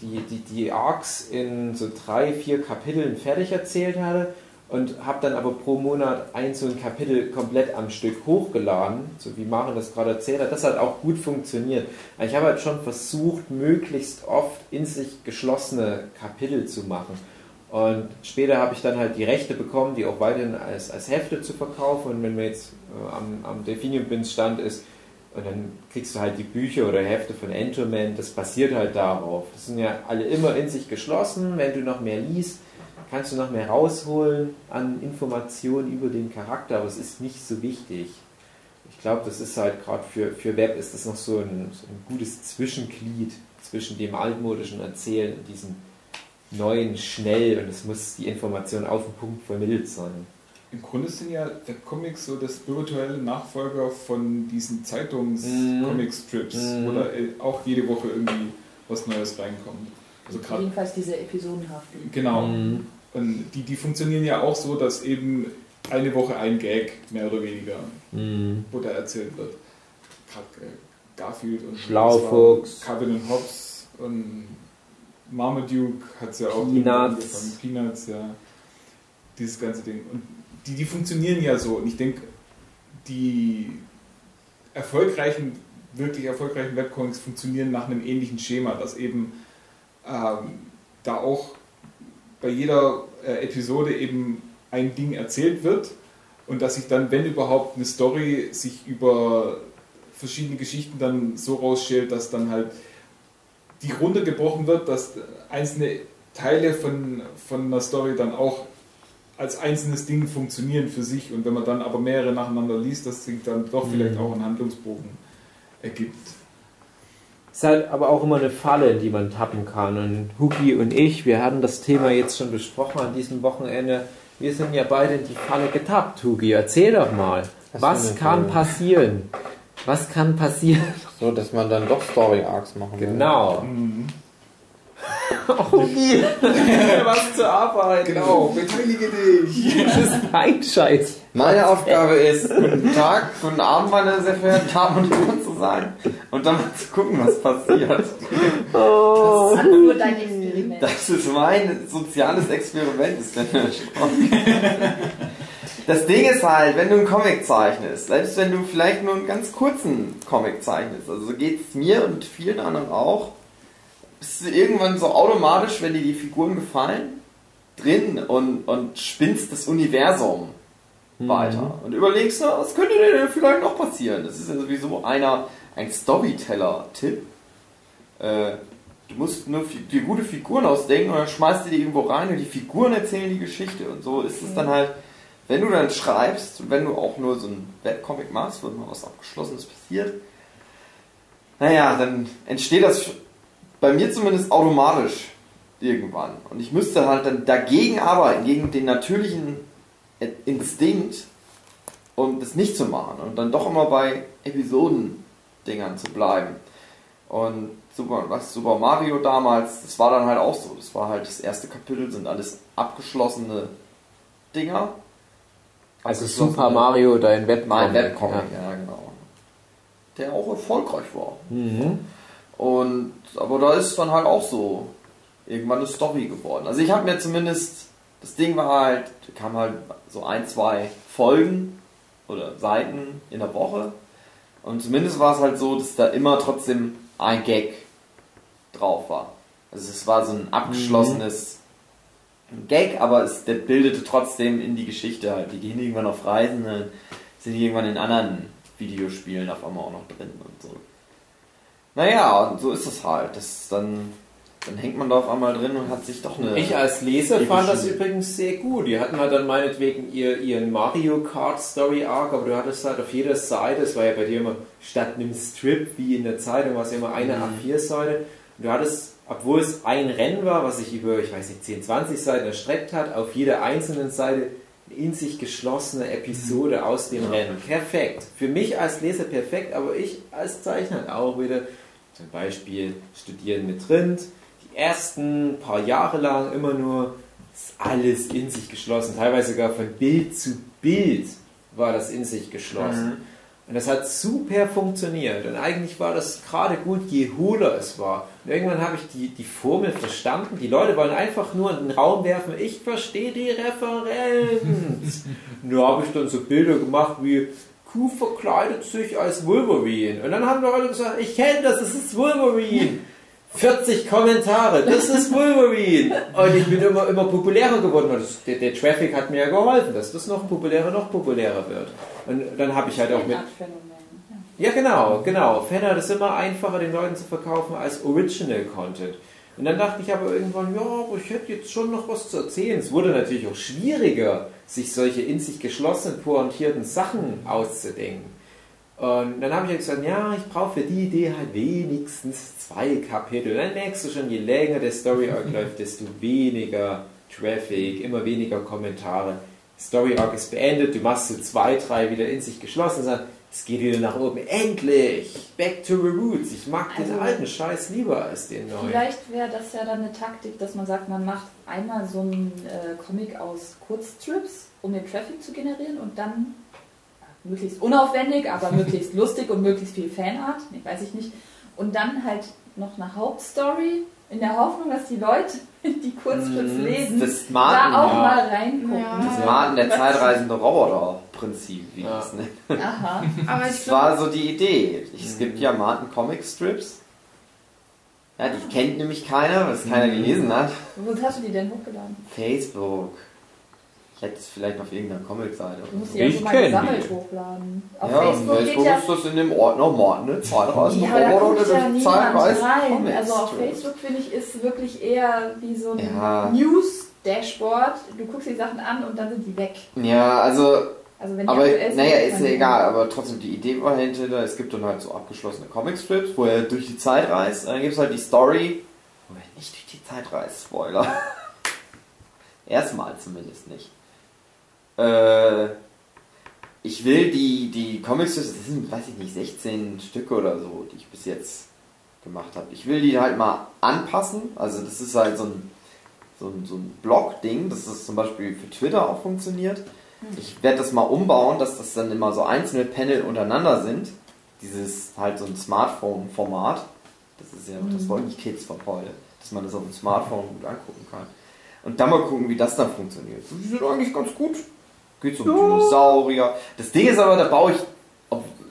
die, die, die Arcs in so drei, vier Kapiteln fertig erzählt hatte und habe dann aber pro Monat ein so ein Kapitel komplett am Stück hochgeladen, so wie Maren das gerade erzählt hat. Das hat auch gut funktioniert. Ich habe halt schon versucht, möglichst oft in sich geschlossene Kapitel zu machen. Und später habe ich dann halt die Rechte bekommen, die auch weiterhin als, als Hefte zu verkaufen. Und wenn man jetzt äh, am, am Delphinium Bins Stand ist, und dann kriegst du halt die Bücher oder Hefte von Entoman, das basiert halt darauf. Das sind ja alle immer in sich geschlossen. Wenn du noch mehr liest, kannst du noch mehr rausholen an Informationen über den Charakter, aber es ist nicht so wichtig. Ich glaube, das ist halt gerade für, für Web ist das noch so ein, so ein gutes Zwischenglied zwischen dem altmodischen Erzählen und diesem neuen schnell und es muss die Information auf den Punkt vermittelt sein. Im Grunde sind ja der Comics so das spirituelle Nachfolger von diesen Zeitungs-Comic-Strips, Mhm. wo da äh, auch jede Woche irgendwie was Neues reinkommt. Also gerade Jedenfalls diese episodenhaften. genau. Mhm. Und die, die funktionieren ja auch so, dass eben eine Woche ein Gag, mehr oder weniger, Mhm. wo da erzählt wird. Gerade äh, Garfield und Schlaufuchs. Calvin und Hobbes und Marmaduke hat es ja auch Peanuts. angefangen. Peanuts, ja. Dieses ganze Ding. Und die, die funktionieren ja so. Und ich denke, die erfolgreichen, wirklich erfolgreichen Webcomics funktionieren nach einem ähnlichen Schema, dass eben ähm, da auch bei jeder äh, Episode eben ein Ding erzählt wird und dass sich dann, wenn überhaupt, eine Story sich über verschiedene Geschichten dann so rausstellt, dass dann halt die runtergebrochen wird, dass einzelne Teile von, von einer Story dann auch als einzelnes Ding funktionieren für sich und wenn man dann aber mehrere nacheinander liest, dass sich dann doch vielleicht auch ein Handlungsbogen ergibt. Ist halt aber auch immer eine Falle, in die man tappen kann. Und Huki und ich, wir hatten das Thema jetzt schon besprochen an diesem Wochenende. Wir sind ja beide in die Falle getappt, Huki. Erzähl doch mal. Was Was, kann Falle? passieren? Was kann passieren? So, dass man dann doch Story Arcs machen will. Genau. Mhm. Huki, was zur Arbeit. Genau, beteilige dich! Das ist ein Scheiß. Meine Aufgabe ist, guten Tag, guten Abend, meine sehr verehrten Damen und Herren zu sein und dann mal zu gucken, was passiert. Oh. Das ist nur dein Experiment. Das ist mein soziales Experiment, ist der. Das Ding ist halt, wenn du einen Comic zeichnest, selbst wenn du vielleicht nur einen ganz kurzen Comic zeichnest, also so geht es mir und vielen anderen auch, bist du irgendwann so automatisch, wenn dir die Figuren gefallen, drin und, und spinnst das Universum weiter und überlegst, na, was könnte denn vielleicht noch passieren? Das ist ja sowieso einer, ein Storyteller-Tipp. Äh, du musst nur dir gute Figuren ausdenken und dann schmeißt du die irgendwo rein und die Figuren erzählen die Geschichte. Und so ist es dann halt, wenn du dann schreibst, wenn du auch nur so ein Webcomic machst, wo mal was Abgeschlossenes passiert, naja, dann entsteht das bei mir zumindest automatisch irgendwann. Und ich müsste halt dann dagegen arbeiten, gegen den natürlichen Instinkt, um das nicht zu machen und dann doch immer bei Episodendingern zu bleiben. Und Super, was Super Mario damals, das war dann halt auch so. Das war halt das erste Kapitel, sind alles abgeschlossene Dinger. Also Super Mario, dein Webcomic. Mein Webcomic, ja. genau. Der auch erfolgreich war. Mhm. Und aber da ist dann halt auch so irgendwann eine Story geworden. Also ich habe mir zumindest das Ding war halt, kam halt so ein, zwei Folgen oder Seiten in der Woche. Und zumindest war es halt so, dass da immer trotzdem ein Gag drauf war. Also es war so ein abgeschlossenes Gag, aber es, der bildete trotzdem in die Geschichte halt. Die gehen irgendwann auf Reisen, sind irgendwann in anderen Videospielen auf einmal auch noch drin und so. Naja, so ist es halt. Das dann, dann hängt man da auf einmal drin und hat sich doch eine. Ich als Leser fand das übrigens sehr gut. Die hatten halt dann meinetwegen ihr, ihren Mario Kart Story Arc, aber du hattest halt auf jeder Seite, es war ja bei dir immer statt einem Strip wie in der Zeitung, war es ja immer eine A4-Seite. Und du hattest, obwohl es ein Rennen war, was sich über, ich weiß nicht, 10, 20 Seiten erstreckt hat, auf jeder einzelnen Seite eine in sich geschlossene Episode aus dem Rennen. Perfekt. Für mich als Leser perfekt, aber ich als Zeichner auch wieder. Zum Beispiel Studieren mit Rind. Die ersten paar Jahre lang immer nur ist alles in sich geschlossen. Teilweise sogar von Bild zu Bild war das in sich geschlossen. Und das hat super funktioniert. Und eigentlich war das gerade gut, je hohler es war. Und irgendwann habe ich die, die Formel verstanden. Die Leute wollen einfach nur in den Raum werfen, ich verstehe die Referenz. Da habe ich dann so Bilder gemacht wie Q verkleidet sich als Wolverine. Und dann haben Leute gesagt, ich kenne das, das ist Wolverine. 40 Kommentare, das ist Wolverine. Und ich bin immer, immer populärer geworden. Und das, der, der Traffic hat mir ja geholfen, dass das noch populärer, noch populärer wird. Und dann habe ich halt auch mit, ja, genau, genau. Fanart ist immer einfacher, den Leuten zu verkaufen als Original Content. Und dann dachte ich aber irgendwann, ja, aber ich hätte jetzt schon noch was zu erzählen. Es wurde natürlich auch schwieriger, sich solche in sich geschlossenen, pointierten Sachen auszudenken. Und dann habe ich gesagt, ja, ich brauche für die Idee halt wenigstens zwei Kapitel. Und dann merkst du schon, je länger der Story Arc läuft, desto weniger Traffic, immer weniger Kommentare. Story Arc ist beendet, du machst so zwei, drei wieder in sich geschlossen und sagst, es geht wieder nach oben. Endlich! Back to the roots. Ich mag den Also- alten Scheiß lieber als den neuen. Vielleicht wäre das ja dann eine Taktik, dass man sagt, man macht einmal so einen äh, Comic aus Kurzstrips, um den Traffic zu generieren und dann möglichst unaufwendig, aber möglichst lustig und möglichst viel Fanart, nee, weiß ich nicht. Und dann halt noch eine Hauptstory in der Hoffnung, dass die Leute, die Kurzstrips Mhm, lesen, das da Martin, auch ja. mal reingucken. Ja. Das Martin, der zeitreisende Roboter-Prinzip, wie Ja. das nennt. Aha. Aber Das glaube, war so die Idee. Es gibt ja Martin Comic Strips. Ja, die kennt nämlich keiner, weil es keiner gelesen hat. Wo hast du die denn hochgeladen? Facebook. Ich hätte es vielleicht auf irgendeiner Comic-Seite. Du musst Ich ja schon mal kenn gesammelt die. hochladen. Auf Ja, Facebook, Facebook geht ja ist das in dem Ordner Martin, ne? Zeitreisende Ja, aber da guckt ja niemand rein. Also auf. Facebook finde ich ist wirklich eher wie so ein Ja. News-Dashboard. Du guckst die Sachen an und dann sind die weg. Ja, also Also wenn Aber naja, ist ja egal, aber trotzdem die Idee war hinter, es gibt dann halt so abgeschlossene Comicstrips, wo er durch die Zeit reist, und dann gibt es halt die Story, wo er nicht durch die Zeit reist, Spoiler. Erstmal zumindest nicht. Äh, ich will die, die Comicstrips, das sind, weiß ich nicht, 16 Stücke oder so, die ich bis jetzt gemacht habe. Ich will die halt mal anpassen, also das ist halt so ein, so ein, so ein Blog-Ding, dass das zum Beispiel für Twitter auch funktioniert. Ich werde das mal umbauen, dass das dann immer so einzelne Panel untereinander sind. Dieses halt so ein Smartphone-Format. Das ist ja, das wollen die Kids von heute, dass man das auf dem Smartphone gut angucken kann. Und dann mal gucken, wie das dann funktioniert. Die sind eigentlich ganz gut. Geht um Dinosaurier. Das Ding ist aber, da baue ich,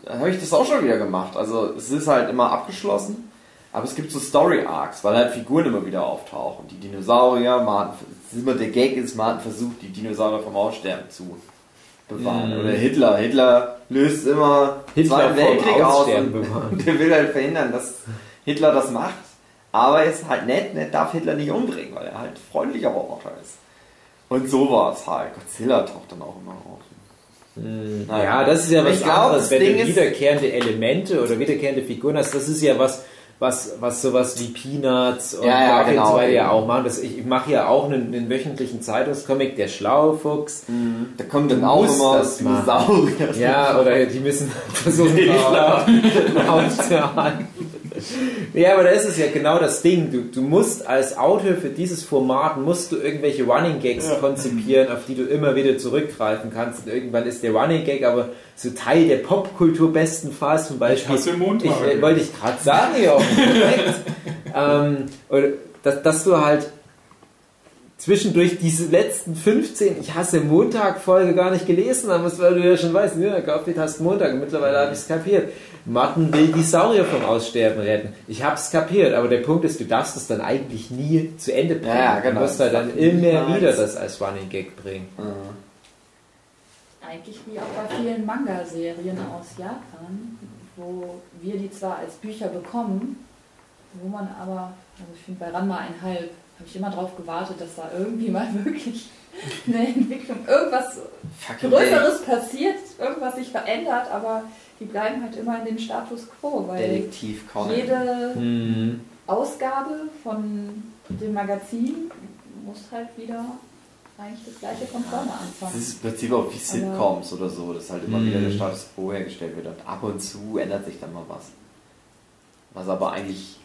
habe ich das auch schon wieder gemacht. Also es ist halt immer abgeschlossen. Aber es gibt so Story Arcs, weil halt Figuren immer wieder auftauchen. Die Dinosaurier, Martin, ist immer der Gag ist, Martin versucht, die Dinosaurier vom Aussterben zu bewahren. Mhm. Oder Hitler. Hitler löst immer Hitler Zweiten Weltkrieg aus und der will halt verhindern, dass Hitler das macht. Aber er ist halt nett, nett darf Hitler nicht umbringen, weil er halt freundlicher Roboter ist. Und so war es halt. Godzilla taucht dann auch immer auf. Naja. Ja, das ist ja was glaub, anderes, wenn du wiederkehrende Elemente oder wiederkehrende Figuren hast. Das ist ja was, was, was sowas wie Peanuts und Ja, ja, genau. und so weiter ja auch machen. Das, ich ich mache ja auch einen, einen wöchentlichen Zeitungscomic, der Schlaufuchs. Da kommt dann auch immer das. Dinosaurier. Ja, oder die müssen versuchen, aufzuhalten. Ja, aber da ist es ja genau das Ding. Du, du musst als Autor für dieses Format musst du irgendwelche Running Gags konzipieren, auf die du immer wieder zurückgreifen kannst. Und irgendwann ist der Running Gag aber so Teil der Popkultur bestenfalls zum Beispiel. hasse Montage. Ich, äh, wollte ich gerade sagen, ja. Ähm, oder, dass, dass du halt zwischendurch diese letzten 15, ich hasse Montag-Folge gar nicht gelesen hast, weil du ja schon weißt, ja, Garfield hast Montag und mittlerweile habe ich es kapiert. Martin will die Saurier vom Aussterben retten. Ich habe es kapiert, aber der Punkt ist, du darfst es dann eigentlich nie zu Ende bringen. Ja, ja, genau. Du musst halt dann immer wieder das als Running Gag bringen. Eigentlich wie auch bei vielen Manga-Serien aus Japan, wo wir die zwar als Bücher bekommen, wo man aber, also ich finde bei Ranma einhalb, habe ich immer darauf gewartet, dass da irgendwie mal wirklich eine Entwicklung, irgendwas Fucking Größeres passiert, irgendwas sich verändert, aber die bleiben halt immer in dem Status quo, weil Detektiv jede Mhm. Ausgabe von dem Magazin muss halt wieder eigentlich das gleiche von vorne Das anfangen. ist im Prinzip auch wie Sitcoms oder so, dass halt immer Mhm. wieder der Status quo hergestellt wird. Und ab und zu ändert sich dann mal was. Was aber eigentlich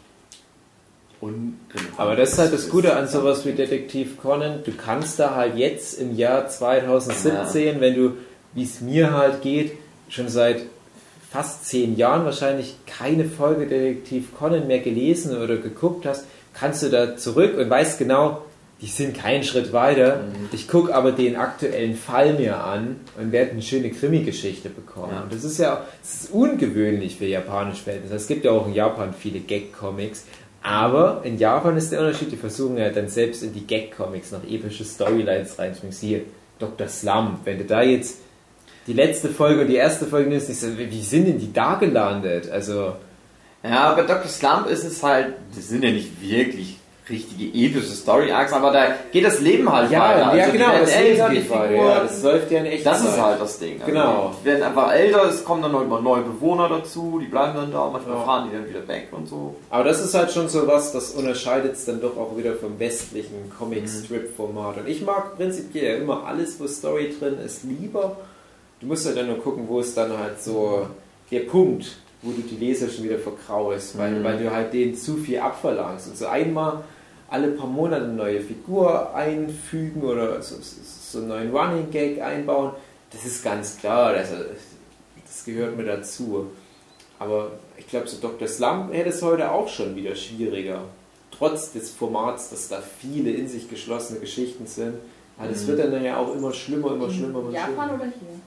Aber das ist halt das Gute an sowas wie Detektiv Conan. Du kannst da halt jetzt im Jahr 2017, wenn du, wie es mir halt geht, schon seit fast zehn Jahren wahrscheinlich keine Folge Detektiv Conan mehr gelesen oder geguckt hast, kannst du da zurück und weißt genau, die sind keinen Schritt weiter. Mhm. Ich gucke aber den aktuellen Fall mir an und werde eine schöne Krimi-Geschichte bekommen. Ja. Das ist ja das ist ungewöhnlich für japanische Verhältnisse. Es gibt ja auch in Japan viele Gag-Comics. Aber in Japan ist der Unterschied, die versuchen ja dann selbst in die Gag-Comics noch epische Storylines reinzubringen. Siehe Dr. Slump. Wenn du da jetzt die letzte Folge und die erste Folge nimmst, so, wie sind denn die da gelandet? Also, Ja, bei Dr. Slump ist es halt, das sind ja nicht wirklich richtige epische Story-Arcs, aber da geht das Leben halt weiter. Also die werden älter, die Figuren, läuft ja in echt. Das ist halt das Ding. Also Genau. Die werden einfach älter, es kommen dann noch immer neue Bewohner dazu, die bleiben dann da, manchmal Ja. fahren die dann wieder weg und so. Aber das ist halt schon so was, das unterscheidet es dann doch auch wieder vom westlichen Comic-Strip-Format. Und ich mag prinzipiell ja immer alles, wo Story drin ist, lieber. Du musst halt dann nur gucken, wo ist dann halt so der Punkt, wo du die Leser schon wieder verkraust, weil, Mhm. weil du halt denen zu viel abverlangst. Und so einmal alle paar Monate eine neue Figur einfügen oder so, so, so einen neuen Running Gag einbauen, das ist ganz klar, das, das gehört mir dazu. Aber ich glaube, so Dr. Slump hätte es heute auch schon wieder schwieriger. Trotz des Formats, dass da viele in sich geschlossene Geschichten sind. Aber das Mhm. wird dann ja auch immer schlimmer, immer schlimmer, immer Japan schlimmer. oder hier?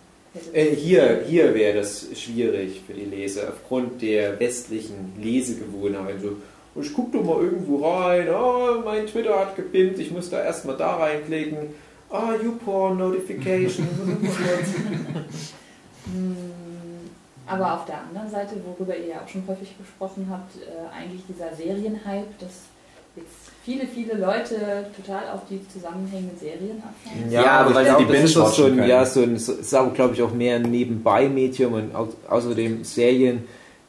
Äh, hier hier wäre das schwierig für die Leser, aufgrund der westlichen Lesegewohnheiten. So, "Oh, ich guck doch mal irgendwo rein, oh, mein Twitter hat gepimpt, ich muss da erstmal da reinklicken. Ah, YouPorn Notification. Hm, Aber auf der anderen Seite, worüber ihr ja auch schon häufig gesprochen habt, äh, eigentlich dieser Serienhype, dass jetzt viele, viele Leute total auf die zusammenhängenden Serien abfahren. Ja, aber weil ich sie glaub, die das ist doch so ein, ja, so ein, so, ist auch, glaube ich, auch mehr ein Nebenbei-Medium und au außerdem Serien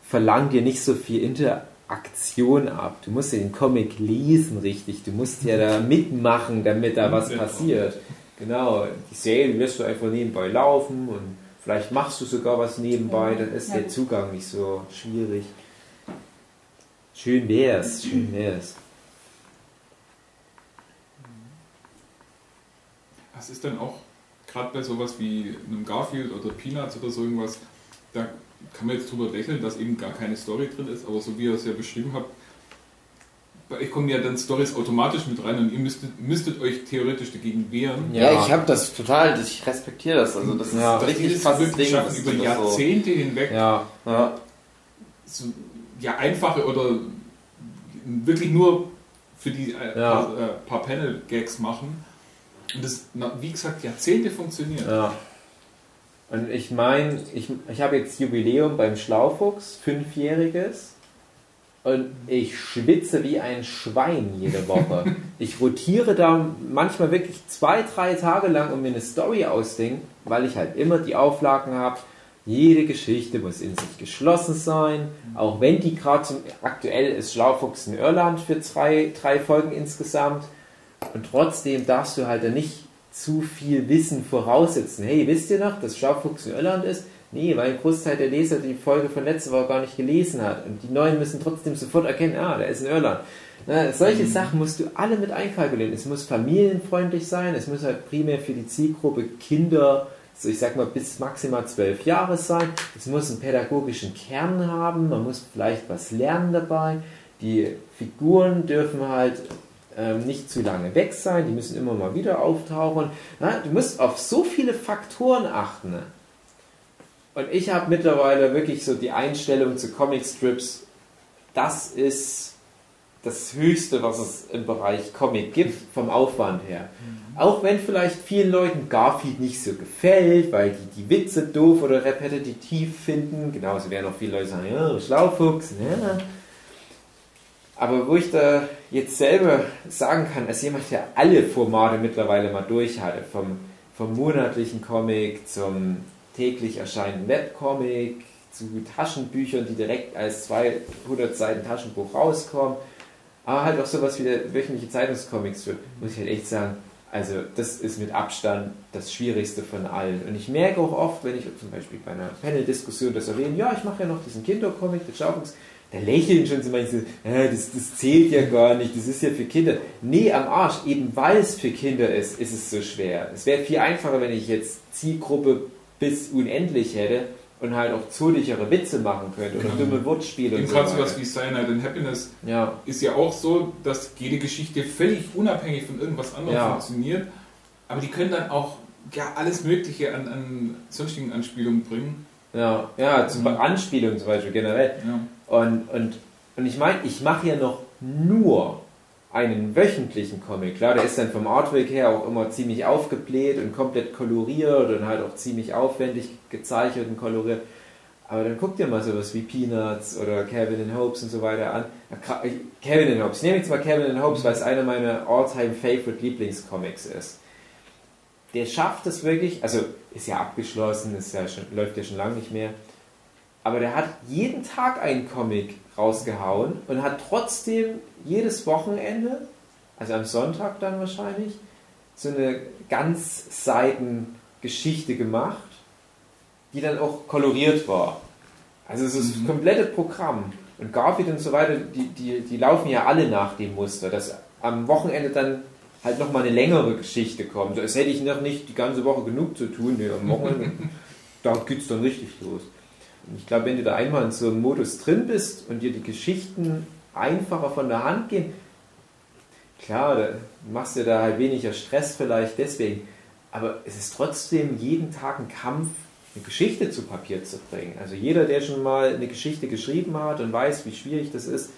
verlangen dir nicht so viel Interaktion ab. Du musst ja den Comic lesen richtig, du musst ja da mitmachen, damit da was passiert. Genau, die Serien lässt du einfach nebenbei laufen und vielleicht machst du sogar was nebenbei, Ja, dann ist ja der. Zugang nicht so schwierig. Schön wär's, schön wär's. Das ist dann auch gerade bei sowas wie einem Garfield oder Peanuts oder so irgendwas, da kann man jetzt drüber lächeln, dass eben gar keine Story drin ist, aber so wie ihr es ja beschrieben habt, bei euch kommen ja dann Stories automatisch mit rein und ihr müsstet, müsstet euch theoretisch dagegen wehren. Ja. Ja, ich habe das total, das- ich respektiere das. Also das ist Ja. Dass die richtig es krasses wirklich Ding. über das Jahrzehnte hinweg Ja, So, ja. so, ja, einfache oder wirklich nur für die äh, Ja. paar, äh, paar Panel-Gags machen. Und das, wie gesagt, Jahrzehnte funktioniert. Ja. Und ich meine, ich, ich habe jetzt Jubiläum beim Schlaufuchs, fünfjähriges. Und ich schwitze wie ein Schwein jede Woche. ich rotiere da manchmal wirklich zwei, drei Tage lang, um mir eine Story ausdenken, weil ich halt immer die Auflagen habe. Jede Geschichte muss in sich geschlossen sein, auch wenn die gerade zum aktuell ist Schlaufuchs in Irland für drei, drei Folgen insgesamt. Und trotzdem darfst du halt dann nicht zu viel Wissen voraussetzen. Hey, wisst ihr noch, dass Schlaufuchs in Irland ist? Nee, weil ein Großteil der Leser die Folge von letzter Woche gar nicht gelesen hat. Und die Neuen müssen trotzdem sofort erkennen, ah, der ist in Irland. Na, solche Sachen musst du alle mit einkalkulieren. Es muss familienfreundlich sein, es muss halt primär für die Zielgruppe Kinder, so ich sag mal bis maximal zwölf Jahre sein. Es muss einen pädagogischen Kern haben, man muss vielleicht was lernen dabei. Die Figuren dürfen halt ähm, nicht zu lange weg sein, die müssen immer mal wieder auftauchen. Na, du musst auf so viele Faktoren achten. Ne? Und ich habe mittlerweile wirklich so die Einstellung zu Comicstrips, das ist das Höchste, was es im Bereich Comic gibt, vom Aufwand her. Auch wenn vielleicht vielen Leuten Garfield nicht so gefällt, weil die die Witze doof oder repetitiv finden. Genauso werden auch viele Leute sagen, ja, Schlaufuchs, ne? Aber wo ich da jetzt selber sagen kann, als jemand, der alle Formate mittlerweile mal durch hatte, vom, vom monatlichen Comic zum täglich erscheinenden Webcomic, zu Taschenbüchern, die direkt als 200 Seiten Taschenbuch rauskommen, aber halt auch sowas wie der wöchentliche Zeitungscomics wird, muss ich halt echt sagen, also das ist mit Abstand das Schwierigste von allen. Und ich merke auch oft, wenn ich zum Beispiel bei einer Panel-Diskussion das erwähne, ja, ich mache ja noch diesen Kindercomic, der Schaufuchs, da lächeln schon so manche, äh, das, das zählt ja gar nicht, das ist ja für Kinder. Nee, am Arsch, eben weil es für Kinder ist, ist es so schwer. Es wäre viel einfacher, wenn ich jetzt Zielgruppe bis unendlich hätte, und halt auch zotigere Witze machen könnt oder Genau. dumme Wortspiele und Eben so gerade sowas wie Cyanide and Happiness Ja, ist ja auch so, dass jede Geschichte völlig unabhängig von irgendwas anderem Ja. funktioniert. Aber die können dann auch ja, alles Mögliche an, an sonstigen Anspielungen bringen. ja, ja, zum Mhm. Anspielung zum Beispiel generell. Ja. Und, und, und ich meine, ich mache ja noch nur einen wöchentlichen Comic. Klar, der ist dann vom Artwork her auch immer ziemlich aufgebläht und komplett koloriert und halt auch ziemlich aufwendig gezeichnet und koloriert. Aber dann guck dir mal sowas wie Peanuts oder Kevin and Hopes und so weiter an. Kevin and Hopes. Ich nehme jetzt mal Kevin and Hopes, weil es einer meiner all-time favorite Lieblingscomics ist. Der schafft es wirklich, also ist ja abgeschlossen, ist ja schon, läuft ja schon lange nicht mehr. Aber der hat jeden Tag einen Comic rausgehauen und hat trotzdem jedes Wochenende, also am Sonntag dann wahrscheinlich, so eine Ganzseiten-Geschichte gemacht, die dann auch koloriert war. Also es ist das komplette Programm. Und Garfield und so weiter, die, die, die laufen ja alle nach dem Muster, dass am Wochenende dann halt nochmal eine längere Geschichte kommt. Das hätte ich noch nicht die ganze Woche genug zu tun. Nee, am Wochenende, da geht's dann richtig los. Und ich glaube, wenn du da einmal in so einem Modus drin bist und dir die Geschichten einfacher von der Hand gehen, klar, da machst du da halt weniger Stress vielleicht deswegen, aber es ist trotzdem jeden Tag ein Kampf, eine Geschichte zu Papier zu bringen. Also jeder, der schon mal eine Geschichte geschrieben hat und weiß, wie schwierig das ist,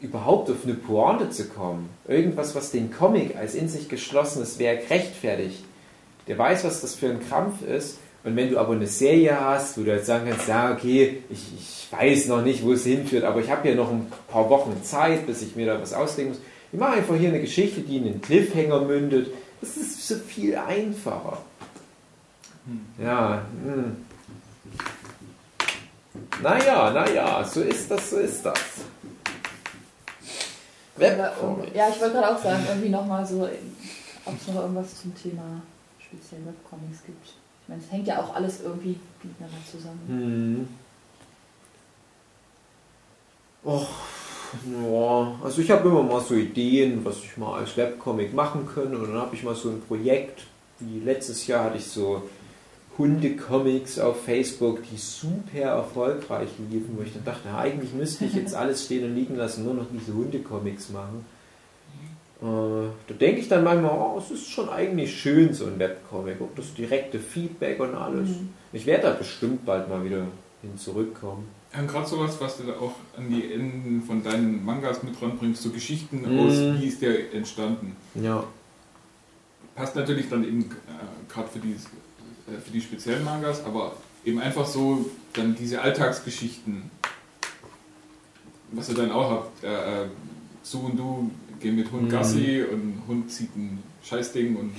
überhaupt auf eine Pointe zu kommen, irgendwas, was den Comic als in sich geschlossenes Werk rechtfertigt, der weiß, was das für ein Krampf ist. Und wenn du aber eine Serie hast, wo du jetzt sagen kannst, ja, okay, ich, ich weiß noch nicht, wo es hinführt, aber ich habe ja noch ein paar Wochen Zeit, bis ich mir da was auslegen muss. Ich mache einfach hier eine Geschichte, die in einen Cliffhanger mündet. Das ist so viel einfacher. Ja, hm. Naja, naja, so ist das, so ist das. Webcomics. Ja, ich wollte gerade auch sagen, irgendwie nochmal so, ob es noch irgendwas zum Thema speziell Webcomics gibt. Ich meine, es hängt ja auch alles irgendwie miteinander zusammen. Hm. Och, ja, also ich habe immer mal so Ideen, was ich mal als Webcomic machen könnte. Und dann habe ich mal so ein Projekt, wie letztes Jahr hatte ich so Hundecomics auf Facebook, die super erfolgreich liefen, wo ich dann dachte, na, eigentlich müsste ich jetzt alles stehen und liegen lassen, nur noch diese Hundecomics machen. Äh, da denke ich dann manchmal, oh, es ist schon eigentlich schön, so ein Webcomic, auch das direkte Feedback und alles. Mhm. Ich werde da bestimmt bald mal wieder hin zurückkommen. Ja, und gerade sowas, was du da auch an die Enden von deinen Mangas mit ranbringst, so Geschichten Mhm. aus, wie ist der entstanden. Ja. Passt natürlich dann eben äh, gerade für die, äh, für die speziellen Mangas, aber eben einfach so dann diese Alltagsgeschichten, was ihr dann auch habt. Äh, äh, Sue und du gehen mit Hund Mhm. Gassi und Hund zieht ein Scheißding und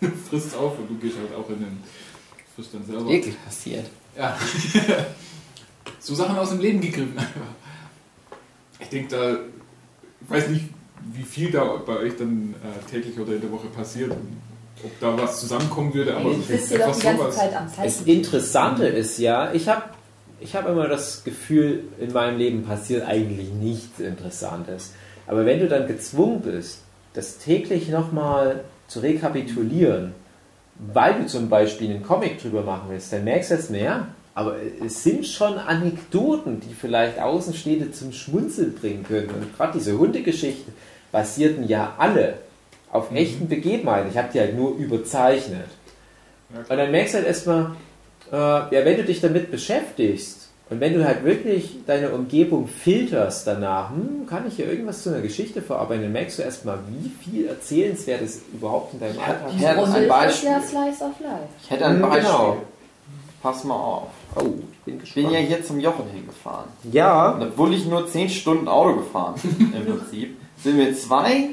frisst auf und du gehst halt auch in den frisst dann selber. Wirklich passiert. Ja. so Sachen aus dem Leben gegriffen. Ich denke da, ich weiß nicht, wie viel da bei euch dann äh, täglich oder in der Woche passiert, ob da was zusammenkommen würde, aber du bist ja doch die ganze Zeit am Das. Interessante ist ja, ich habe ich hab immer das Gefühl, in meinem Leben passiert eigentlich nichts Interessantes. Aber wenn du dann gezwungen bist, das täglich nochmal zu rekapitulieren, weil du zum Beispiel einen Comic drüber machen willst, dann merkst du jetzt mehr, aber es sind schon Anekdoten, die vielleicht Außenstehende zum Schmunzeln bringen können. Und gerade diese Hundegeschichten basierten ja alle auf Mhm. echten Begebenheiten. Ich habe die halt nur überzeichnet. Und dann merkst du halt erstmal, äh, ja, wenn du dich damit beschäftigst und wenn du halt wirklich deine Umgebung filterst danach, hm, kann ich hier irgendwas zu einer Geschichte verarbeiten, dann merkst du erstmal, wie viel Erzählenswertes überhaupt in deinem Ja, Alltag das ist ein Beispiel. ja Slice of Life. Ich hätte ein Beispiel. genau. Pass mal auf. Oh, ich bin Ich bin gespannt. ja hier zum Jochen hingefahren. Ja, Und obwohl ich nur 10 Stunden Auto gefahren bin, im Prinzip, sind mir zwei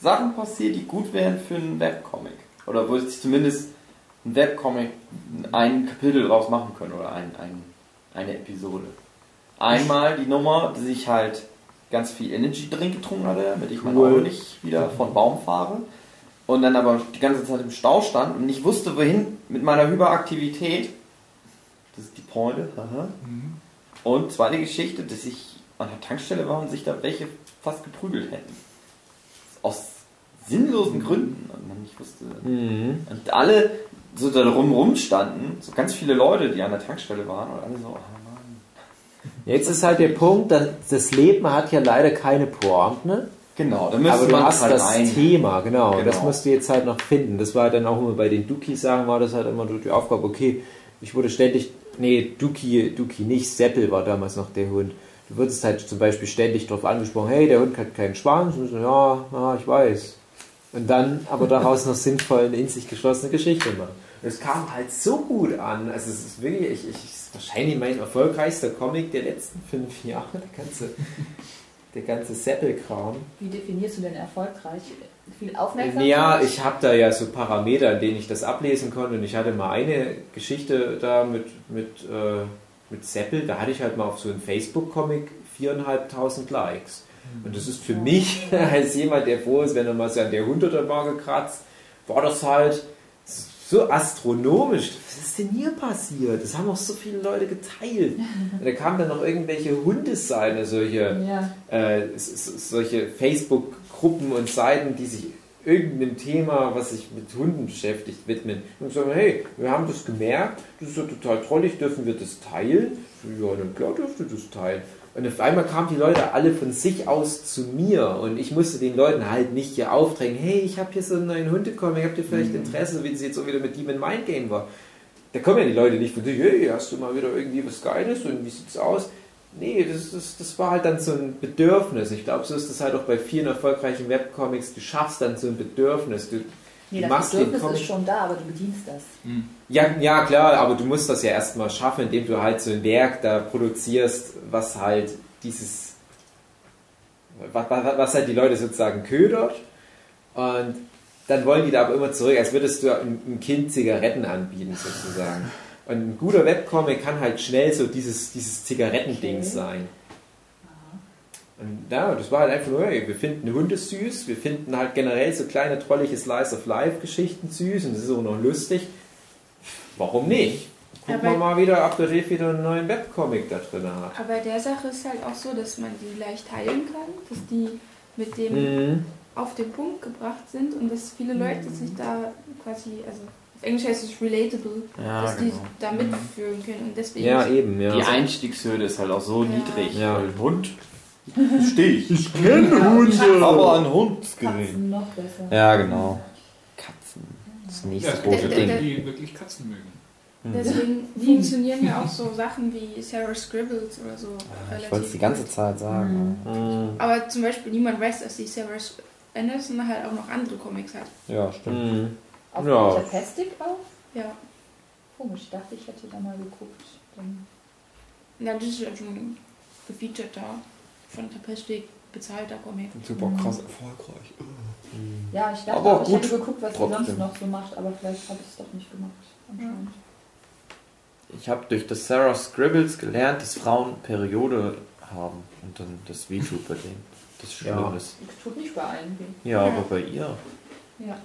Sachen passiert, die gut wären für einen Webcomic. Oder wo ich zumindest ein Webcomic ein Kapitel draus machen können oder ein, ein, eine Episode. Einmal die Nummer, dass ich halt ganz viel Energy Drink getrunken hatte, damit ich mein Cool. Auto nicht wieder von Baum fahre. Und dann aber die ganze Zeit im Stau stand und nicht wusste, wohin mit meiner Hyperaktivität. Das ist die Pointe. Mhm. Und zweite Geschichte, dass ich an der Tankstelle war und sich da welche fast geprügelt hätten. Aus sinnlosen Gründen. Und man nicht wusste. Mhm. Und alle so da rum standen, so ganz viele Leute, die an der Tankstelle waren und alle so, oh Mann. Jetzt ist halt der Punkt, dass das Leben hat ja leider keine Pointe. Genau, da müsste Aber du man hast halt das ein. Thema, genau, Genau. Das musst du jetzt halt noch finden. Das war dann auch immer bei den Duki-Sachen, war das halt immer so die Aufgabe, okay, ich wurde ständig, nee, Duki, Duki nicht, Seppel war damals noch der Hund. Du wurdest halt zum Beispiel ständig darauf angesprochen, hey, der Hund hat keinen Schwanz. Und so, ja, ja, ich weiß. Und dann aber daraus noch sinnvoll eine in sich geschlossene Geschichte machen. Das kam halt so gut an. Also es ist wirklich, ich, ich, es wahrscheinlich mein erfolgreichster Comic der letzten fünf Jahre. Der ganze, der ganze Seppel-Kram. Wie definierst du denn erfolgreich? Viel Aufmerksamkeit? Ja, ich habe da ja so Parameter, in denen ich das ablesen konnte. Und ich hatte mal eine Geschichte da mit, mit, äh, mit Seppel. Da hatte ich halt mal auf so einen Facebook-Comic 4.500 Likes. Und das ist für mich, als jemand, der froh ist, wenn er mal so an der 100er-Marke kratzt, war das halt so astronomisch. Was ist denn hier passiert? Das haben auch so viele Leute geteilt. Und da kamen dann noch irgendwelche Hundeseiten, solche Ja. äh, solche Facebook-Gruppen und Seiten, die sich irgendeinem Thema, was sich mit Hunden beschäftigt, widmen. Und sagen, hey, wir haben das gemerkt, das ist ja total trollig, dürfen wir das teilen? Ja, dann klar dürft ihr das teilen. Und auf einmal kamen die Leute alle von sich aus zu mir und ich musste den Leuten halt nicht hier aufdrängen, hey, ich habe hier so einen neuen Hundecomic, habt ihr vielleicht Interesse, wie es jetzt so wieder mit Demon Mind Game war. Da kommen ja die Leute nicht von sich, hey, hast du mal wieder irgendwie was Geiles und wie sieht's aus? Nee, das, das, das war halt dann so ein Bedürfnis. Ich glaube, so ist das halt auch bei vielen erfolgreichen Webcomics. Du schaffst dann so ein Bedürfnis. Du, Nee, du das machst den Bedürfnis Comic. ist schon da, aber du bedienst das. Ja, ja, klar, aber du musst das ja erstmal schaffen, indem du halt so ein Werk da produzierst, was halt dieses, was, was, halt die Leute sozusagen ködert. Und dann wollen die da aber immer zurück, als würdest du einem einem Kind Zigaretten anbieten, sozusagen. Und ein guter Webcomic kann halt schnell so dieses, dieses Zigarettending Okay. sein. Und ja, das war halt einfach nur, hey, wir finden Hunde süß, wir finden halt generell so kleine trollige Slice of Life Geschichten süß und das ist auch noch lustig. Warum nicht? Gucken Aber- wir mal wieder, ob der Riff wieder einen neuen Webcomic da drin hat. Aber der Sache ist halt auch so, dass man die leicht teilen kann, dass die mit dem Mhm. auf den Punkt gebracht sind und dass viele Leute sich da quasi, also auf Englisch heißt es relatable, Ja, dass genau. die da mitführen können und deswegen Ja, eben, ja. Die Einstiegshürde ist halt auch so Ja. niedrig. Ja. Weil Verstehe ich. Ich kenne Hunde. Aber ein Hund gesehen. Katzen noch besser. Ja, genau. Katzen. Das nächste Ja, große Ding. die wirklich Katzen mögen. deswegen funktionieren ja auch so Sachen wie Sarah Scribbles oder so. Ich wollte es die ganze. Zeit sagen. Mhm. Aber zum Beispiel niemand weiß, dass die Sarah Anderson halt auch noch andere Comics hat. Ja, stimmt. Mhm. Auf Ja. ja. Tapastic auch? Ja. Komisch, ich dachte, ich hätte da mal geguckt. Dann Na, das ist ja schon gefeaturter, von Tapestic bezahlter Comic. Super krass erfolgreich. Ja, ich dachte, Aber auch, ich gut, hätte geguckt, was sie trotzdem. sonst noch so macht, aber vielleicht habe ich es doch nicht gemacht. Anscheinend. Ich habe durch das Sarah Scribbles gelernt, dass Frauen Periode haben und dann das wehtut bei denen. Das ist Ja. schlimm ist. Es tut nicht bei allen weh. Ja, aber bei ihr. Ja.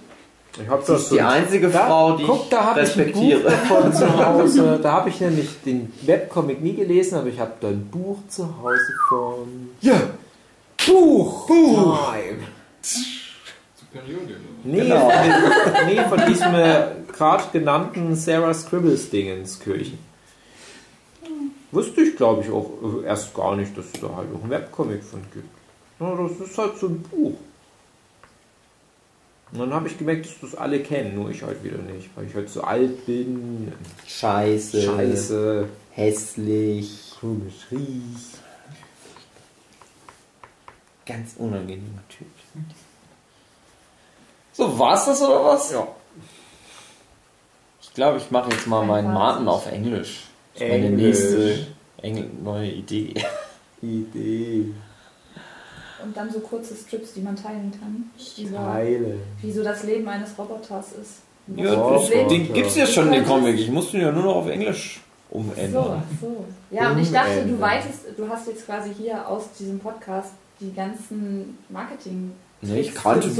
Ich habe Sie ist die einzige Da- Frau, die Guck, da ich habe ich ein Buch respektiere. davon zu Hause. Da habe ich nämlich den Webcomic nie gelesen, aber ich habe da ein Buch zu Hause von. Ja, Buch! Time! Zur Periode. oder? Nee, Genau. von, nee, von diesem äh, gerade genannten Sarah Scribbles Dingenskirchen. Wusste ich, glaube ich, auch äh, erst gar nicht, dass es da halt auch einen Webcomic von gibt. Das ist halt so ein Buch. Und dann habe ich gemerkt, dass das alle kennen, nur ich halt wieder nicht, weil ich halt so alt bin. Scheiße. Scheiße, Hässlich. komisch riech. Ganz unangenehmer Typ. So, war's das oder was? Ja. Ich glaube, ich mache jetzt mal meinen Martin auf Englisch. Das ist meine Englisch. nächste Engl neue Idee. Idee. Und dann so kurze Strips, die man teilen kann. Wie so, Teile. wie so das Leben eines Roboters ist. Ja, Oh, das, Gott. den gibt's ja schon, den Comic. Ich musste ihn ja nur noch auf Englisch So, umändern. so. Ja, und ich dachte, du Umändern. weitest, du hast jetzt quasi hier aus diesem Podcast die ganzen Marketing. Nee, ich kannte. Ich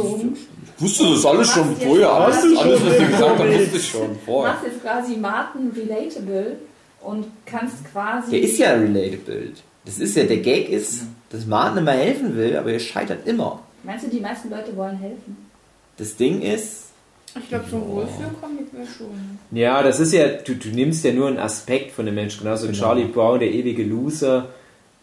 wusste das alles Du schon vorher. Alles, alles, was du gesagt hast, wusste ich schon Du vorher. machst jetzt quasi Martin relatable und kannst quasi. Der ist ja relatable. Das ist ja, der Gag ist, dass Martin immer helfen will, aber er scheitert immer. Meinst du, die meisten Leute wollen helfen? Das Ding ist, Ich glaube, so ein Wohlfühlcomic wäre schon. Ja, das ist ja, du, du nimmst ja nur einen Aspekt von dem Menschen. Genauso Genau. Charlie Brown, der ewige Loser,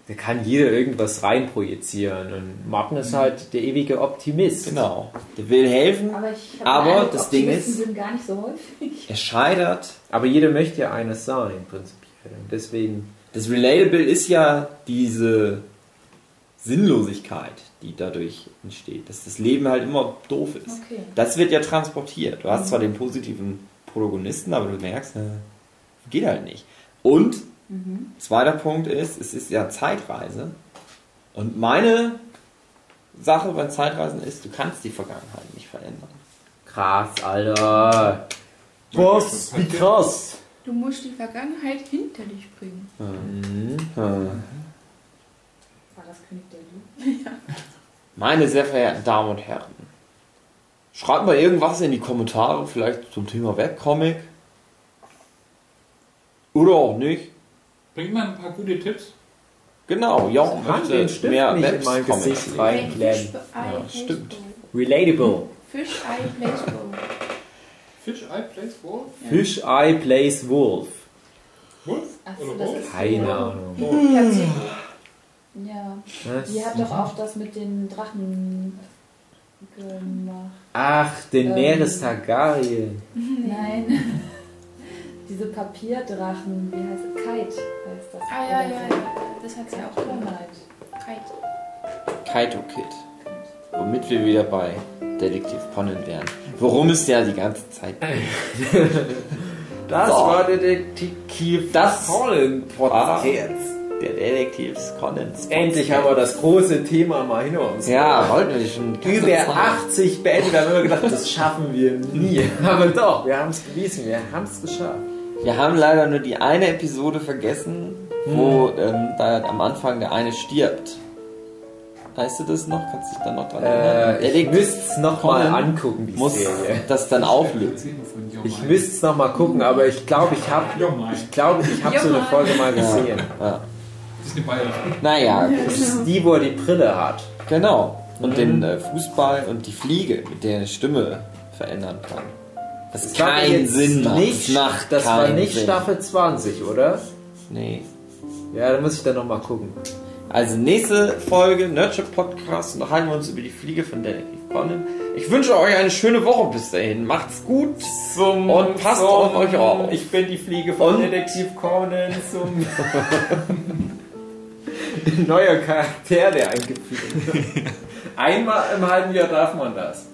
da kann jeder irgendwas reinprojizieren. Und Martin ist halt der ewige Optimist. Genau. Der will helfen, Aber, Aber Eindruck, das Ding Optimisten ist- sind gar nicht so häufig. er scheitert. Aber jeder möchte ja eines sein, prinzipiell. Und deswegen, Das Relatable ist ja diese Sinnlosigkeit, die dadurch entsteht. Dass das Leben halt immer doof ist. Okay. Das wird ja transportiert. Du hast zwar den positiven Protagonisten, aber du merkst, äh, geht halt nicht. Und zweiter Punkt ist, es ist ja Zeitreise. Und meine Sache bei Zeitreisen ist, du kannst die Vergangenheit nicht verändern. krass, Alter. Was? Wie krass. Du musst die Vergangenheit hinter dich bringen. Hm. War das König der Löwen? Meine sehr verehrten Damen und Herren, schreibt mal irgendwas in die Kommentare, vielleicht zum Thema Webcomic. Oder auch nicht. Bringt mal ein paar gute Tipps. Genau, ja, Kann den Stift nicht in mein Gesicht rein. Reinklemmen. Ja, stimmt. Relatable. Fish Eye Placebo. Fish Eye Place Wolf? Fish Eye plays Wolf. Wolf? Achso, Oder das Wolf? ist Keine Ahnung. Ja, Was? die hat doch auch das mit den Drachen gemacht. Ach, den Ähm. Meeres Targaryen. Nein. Diese Papierdrachen, wie heißt es? Kite heißt das. Ah ja, ja, ja. Das hat sie auch gemacht. Kite. Kite. Kaito Kid. Womit wir wieder bei Detektiv Conan wären. Worum es ja die ganze Zeit Das So. war Detektiv Das Colin war Podcast. der Detektiv Conan. Endlich haben wir das große Thema mal hinter uns. Ja, wollten wir schon. Über Zeit. 80 Bände, da haben wir gedacht, das schaffen wir nie. Aber doch, wir haben es bewiesen, wir haben es geschafft. Wir haben leider nur die eine Episode vergessen, wo ähm, da am Anfang der eine stirbt. Weißt du das noch? Kannst du dich da noch dran erinnern? Äh, ich müsste es nochmal angucken, die muss Serie. das dann auflösen. Ich müsste es nochmal gucken, aber ich glaube, ich habe ich glaube, ich habe so eine Folge mal gesehen. Ja. Das ist eine Bayerische. Naja, Das ist die, wo er die Brille hat. genau. Und den äh, Fußball und die Fliege, mit der er die Stimme verändern kann. Das Das keinen Sinn macht. Nicht, das macht das war nicht Sinn. Staffel 20, oder? Nee. Ja, da muss ich dann nochmal gucken. Also nächste Folge, Nurture Podcast, und da halten wir uns über die Fliege von Detektiv Conan. Ich wünsche euch eine schöne Woche bis dahin. Macht's gut Zum, und passt auf euch auf. Ich bin die Fliege von Und? Detektiv Conan zum neuer Charakter, der eingeführt wird. Einmal im halben Jahr darf man das.